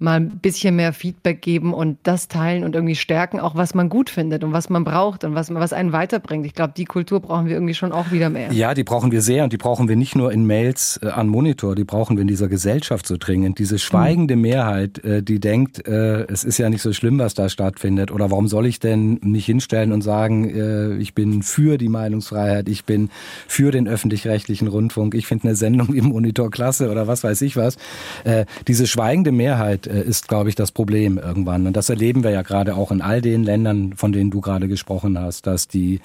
mal ein bisschen mehr Feedback geben und das teilen und irgendwie stärken, auch was man gut findet und was man braucht und was, was einen weiterbringt. Ich glaube, die Kultur brauchen wir irgendwie schon auch wieder mehr. Ja, die brauchen wir sehr und die brauchen wir nicht nur in Mails äh, an Monitor, die brauchen wir in dieser Gesellschaft so dringend. Diese schweigende mhm. Mehrheit, äh, die denkt, äh, es ist ja nicht so schlimm, was da stattfindet oder warum soll ich denn mich hinstellen und sagen, äh, ich bin für die Meinungsfreiheit, ich bin für den öffentlich-rechtlichen Rundfunk, ich finde eine Sendung im Monitor klasse oder was weiß ich was. Äh, diese schweigende Mehrheit, äh, ist, glaube ich, das Problem irgendwann. Und das erleben wir ja gerade auch in all den Ländern, von denen du gerade gesprochen hast, dass die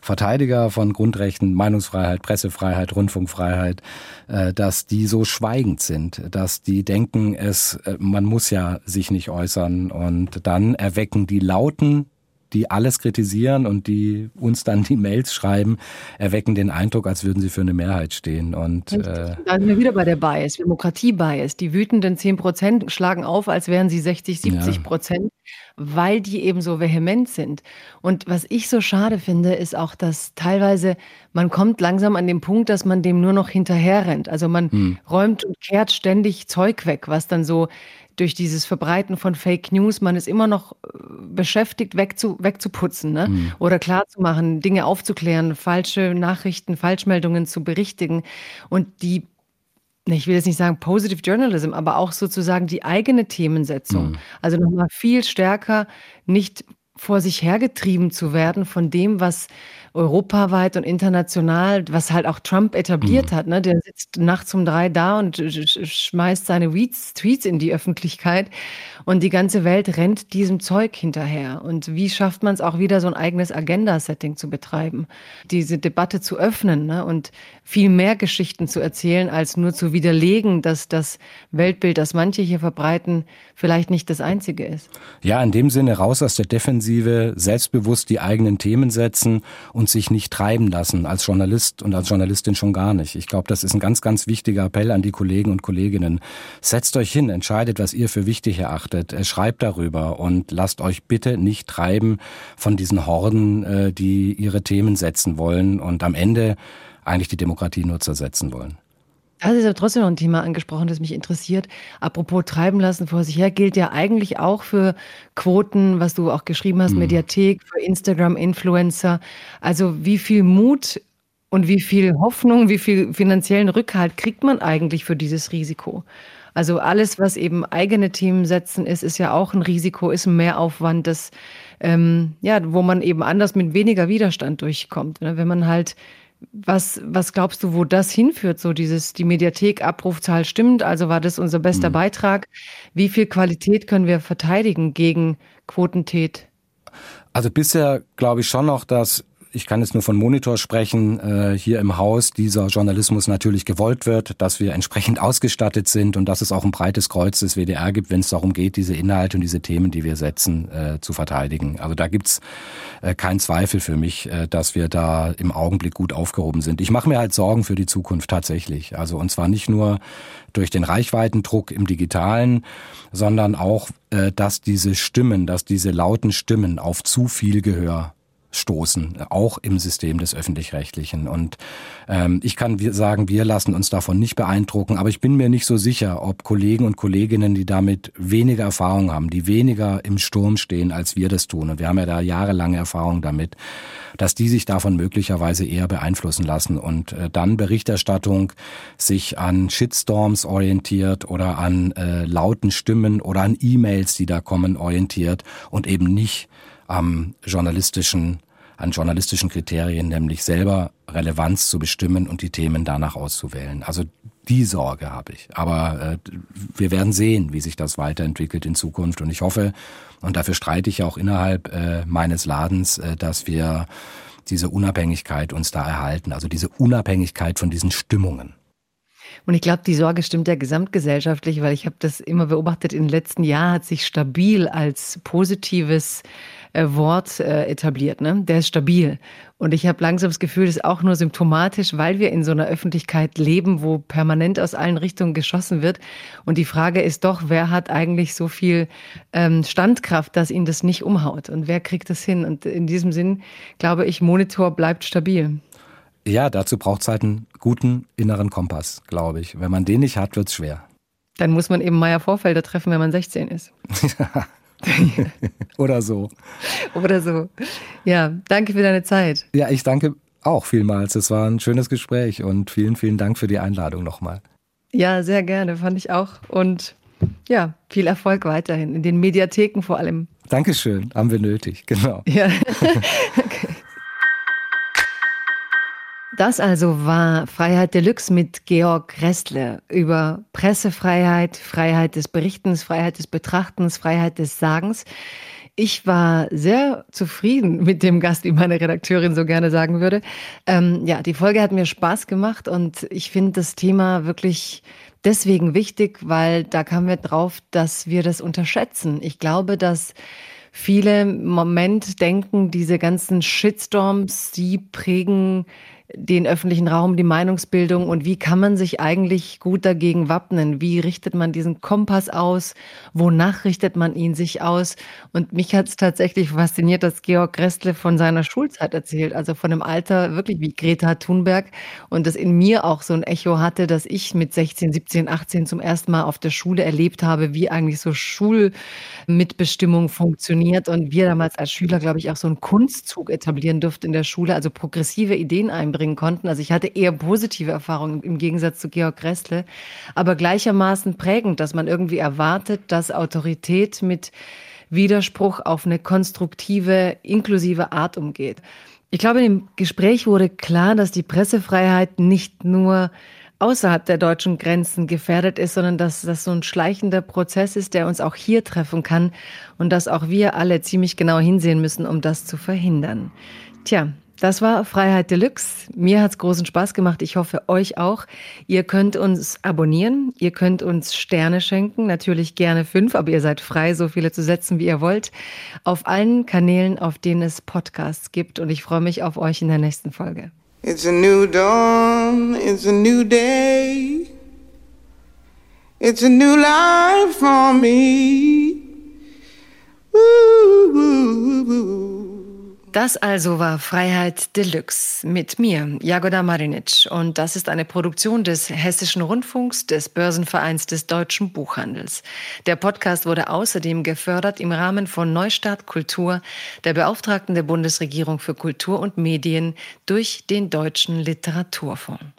Verteidiger von Grundrechten, Meinungsfreiheit, Pressefreiheit, Rundfunkfreiheit, äh, dass die so schweigend sind, dass die denken, es, äh, man muss ja sich nicht äußern und dann erwecken die Lauten die alles kritisieren und die uns dann die Mails schreiben, erwecken den Eindruck, als würden sie für eine Mehrheit stehen. Und äh, da sind wir wieder bei der Bias, Demokratie-Bias. Die wütenden 10 Prozent schlagen auf, als wären sie 60, 70 Prozent, ja. weil die eben so vehement sind. Und was ich so schade finde, ist auch, dass teilweise man kommt langsam an den Punkt, dass man dem nur noch hinterher rennt. Also man hm. räumt und kehrt ständig Zeug weg, was dann so durch dieses Verbreiten von Fake News, man ist immer noch äh, beschäftigt, wegzu, wegzuputzen ne? Mhm. oder klarzumachen, Dinge aufzuklären, falsche Nachrichten, Falschmeldungen zu berichtigen. Und die, ich will jetzt nicht sagen Positive Journalism, aber auch sozusagen die eigene Themensetzung. Mhm. Also nochmal viel stärker nicht vor sich hergetrieben zu werden von dem, was europaweit und international, was halt auch Trump etabliert mhm. hat. Ne? Der sitzt nachts um drei da und schmeißt seine Tweets in die Öffentlichkeit und die ganze Welt rennt diesem Zeug hinterher. Und wie schafft man es auch wieder, so ein eigenes Agenda-Setting zu betreiben, diese Debatte zu öffnen ne? und viel mehr Geschichten zu erzählen, als nur zu widerlegen, dass das Weltbild, das manche hier verbreiten, vielleicht nicht das einzige ist. Ja, in dem Sinne raus aus der Defensive, selbstbewusst die eigenen Themen setzen und und sich nicht treiben lassen, als Journalist und als Journalistin schon gar nicht. Ich glaube, das ist ein ganz, ganz wichtiger Appell an die Kollegen und Kolleginnen. Setzt euch hin, entscheidet, was ihr für wichtig erachtet, äh, schreibt darüber und lasst euch bitte nicht treiben von diesen Horden, äh, die ihre Themen setzen wollen und am Ende eigentlich die Demokratie nur zersetzen wollen. Das ist aber trotzdem noch ein Thema angesprochen, das mich interessiert. Apropos treiben lassen vor sich her, gilt ja eigentlich auch für Quoten, was du auch geschrieben hast, mhm. Mediathek, für Instagram-Influencer. Also wie viel Mut und wie viel Hoffnung, wie viel finanziellen Rückhalt kriegt man eigentlich für dieses Risiko? Also alles, was eben eigene Themen setzen ist, ist ja auch ein Risiko, ist ein Mehraufwand, das, ähm, ja, wo man eben anders mit weniger Widerstand durchkommt. Ne? Wenn man halt was, was glaubst du, wo das hinführt? So dieses, die Mediathek-Abrufzahl stimmt, also war das unser bester mhm. Beitrag. Wie viel Qualität können wir verteidigen gegen Quotentät? Also bisher glaube ich schon noch, dass ich kann jetzt nur von Monitor sprechen, äh, hier im Haus dieser Journalismus natürlich gewollt wird, dass wir entsprechend ausgestattet sind und dass es auch ein breites Kreuz des WDR gibt, wenn es darum geht, diese Inhalte und diese Themen, die wir setzen, äh, zu verteidigen. Also da gibt's äh, keinen Zweifel für mich, äh, dass wir da im Augenblick gut aufgehoben sind. Ich mache mir halt Sorgen für die Zukunft tatsächlich. Also und zwar nicht nur durch den Reichweitendruck im Digitalen, sondern auch, äh, dass diese Stimmen, dass diese lauten Stimmen auf zu viel Gehör stoßen, auch im System des öffentlich-rechtlichen. Und ähm, ich kann sagen, wir lassen uns davon nicht beeindrucken, aber ich bin mir nicht so sicher, ob Kollegen und Kolleginnen, die damit weniger Erfahrung haben, die weniger im Sturm stehen, als wir das tun, und wir haben ja da jahrelange Erfahrung damit, dass die sich davon möglicherweise eher beeinflussen lassen und äh, dann Berichterstattung sich an Shitstorms orientiert oder an äh, lauten Stimmen oder an E-Mails, die da kommen, orientiert und eben nicht am journalistischen, an journalistischen Kriterien, nämlich selber Relevanz zu bestimmen und die Themen danach auszuwählen. Also Die Sorge habe ich. Aber äh, wir werden sehen, wie sich das weiterentwickelt in Zukunft. Und ich hoffe, und dafür streite ich auch innerhalb äh, meines Ladens, äh, dass wir diese Unabhängigkeit uns da erhalten. Also diese Unabhängigkeit von diesen Stimmungen. Und ich glaube, die Sorge stimmt ja gesamtgesellschaftlich, weil ich habe das immer beobachtet, in den letzten Jahren hat sich stabil als positives äh, Wort äh, etabliert. Ne? Der ist stabil. Und ich habe langsam das Gefühl, das ist auch nur symptomatisch, weil wir in so einer Öffentlichkeit leben, wo permanent aus allen Richtungen geschossen wird. Und die Frage ist doch, wer hat eigentlich so viel ähm, Standkraft, dass ihn das nicht umhaut? Und wer kriegt das hin? Und in diesem Sinn, glaube ich, Monitor bleibt stabil. Ja, dazu braucht es halt einen guten inneren Kompass, glaube ich. Wenn man den nicht hat, wird es schwer. Dann muss man eben Meier Vorfelder treffen, wenn man 16 ist. Oder so. Oder so. Ja, danke für deine Zeit. Ja, ich danke auch vielmals. Es war ein schönes Gespräch und vielen, vielen Dank für die Einladung nochmal. Ja, sehr gerne, fand ich auch. Und ja, viel Erfolg weiterhin, in den Mediatheken vor allem. Dankeschön, haben wir nötig, genau. Ja. okay. Das also war Freiheit Deluxe mit Georg Restle über Pressefreiheit, Freiheit des Berichtens, Freiheit des Betrachtens, Freiheit des Sagens. Ich war sehr zufrieden mit dem Gast, wie meine Redakteurin so gerne sagen würde. Ähm, ja, die Folge hat mir Spaß gemacht und ich finde das Thema wirklich deswegen wichtig, weil da kamen wir drauf, dass wir das unterschätzen. Ich glaube, dass viele im Moment denken, diese ganzen Shitstorms, die prägen den öffentlichen Raum, die Meinungsbildung und wie kann man sich eigentlich gut dagegen wappnen? Wie richtet man diesen Kompass aus? Wonach richtet man ihn sich aus? Und mich hat es tatsächlich fasziniert, dass Georg Grestle von seiner Schulzeit erzählt, also von einem Alter wirklich wie Greta Thunberg und das in mir auch so ein Echo hatte, dass ich mit 16, 17, 18 zum ersten Mal auf der Schule erlebt habe, wie eigentlich so Schulmitbestimmung funktioniert und wir damals als Schüler, glaube ich, auch so einen Kunstzug etablieren durften in der Schule, also progressive Ideen einbringen einbringen konnten. Also ich hatte eher positive Erfahrungen im Gegensatz zu Georg Gressle, aber gleichermaßen prägend, dass man irgendwie erwartet, dass Autorität mit Widerspruch auf eine konstruktive, inklusive Art umgeht. Ich glaube, im Gespräch wurde klar, dass die Pressefreiheit nicht nur außerhalb der deutschen Grenzen gefährdet ist, sondern dass das so ein schleichender Prozess ist, der uns auch hier treffen kann und dass auch wir alle ziemlich genau hinsehen müssen, um das zu verhindern. Tja, das war Freiheit Deluxe. Mir hat's großen Spaß gemacht. Ich hoffe, euch auch. Ihr könnt uns abonnieren. Ihr könnt uns Sterne schenken. Natürlich gerne fünf, aber ihr seid frei, so viele zu setzen, wie ihr wollt. Auf allen Kanälen, auf denen es Podcasts gibt. Und ich freue mich auf euch in der nächsten Folge. It's a new dawn. It's a new day. It's a new life for me. Woo, woo, woo, das also war Freiheit Deluxe mit mir, Jagoda Marinic. Und das ist eine Produktion des Hessischen Rundfunks, des Börsenvereins des deutschen Buchhandels. Der Podcast wurde außerdem gefördert im Rahmen von Neustart Kultur, der Beauftragten der Bundesregierung für Kultur und Medien durch den Deutschen Literaturfonds.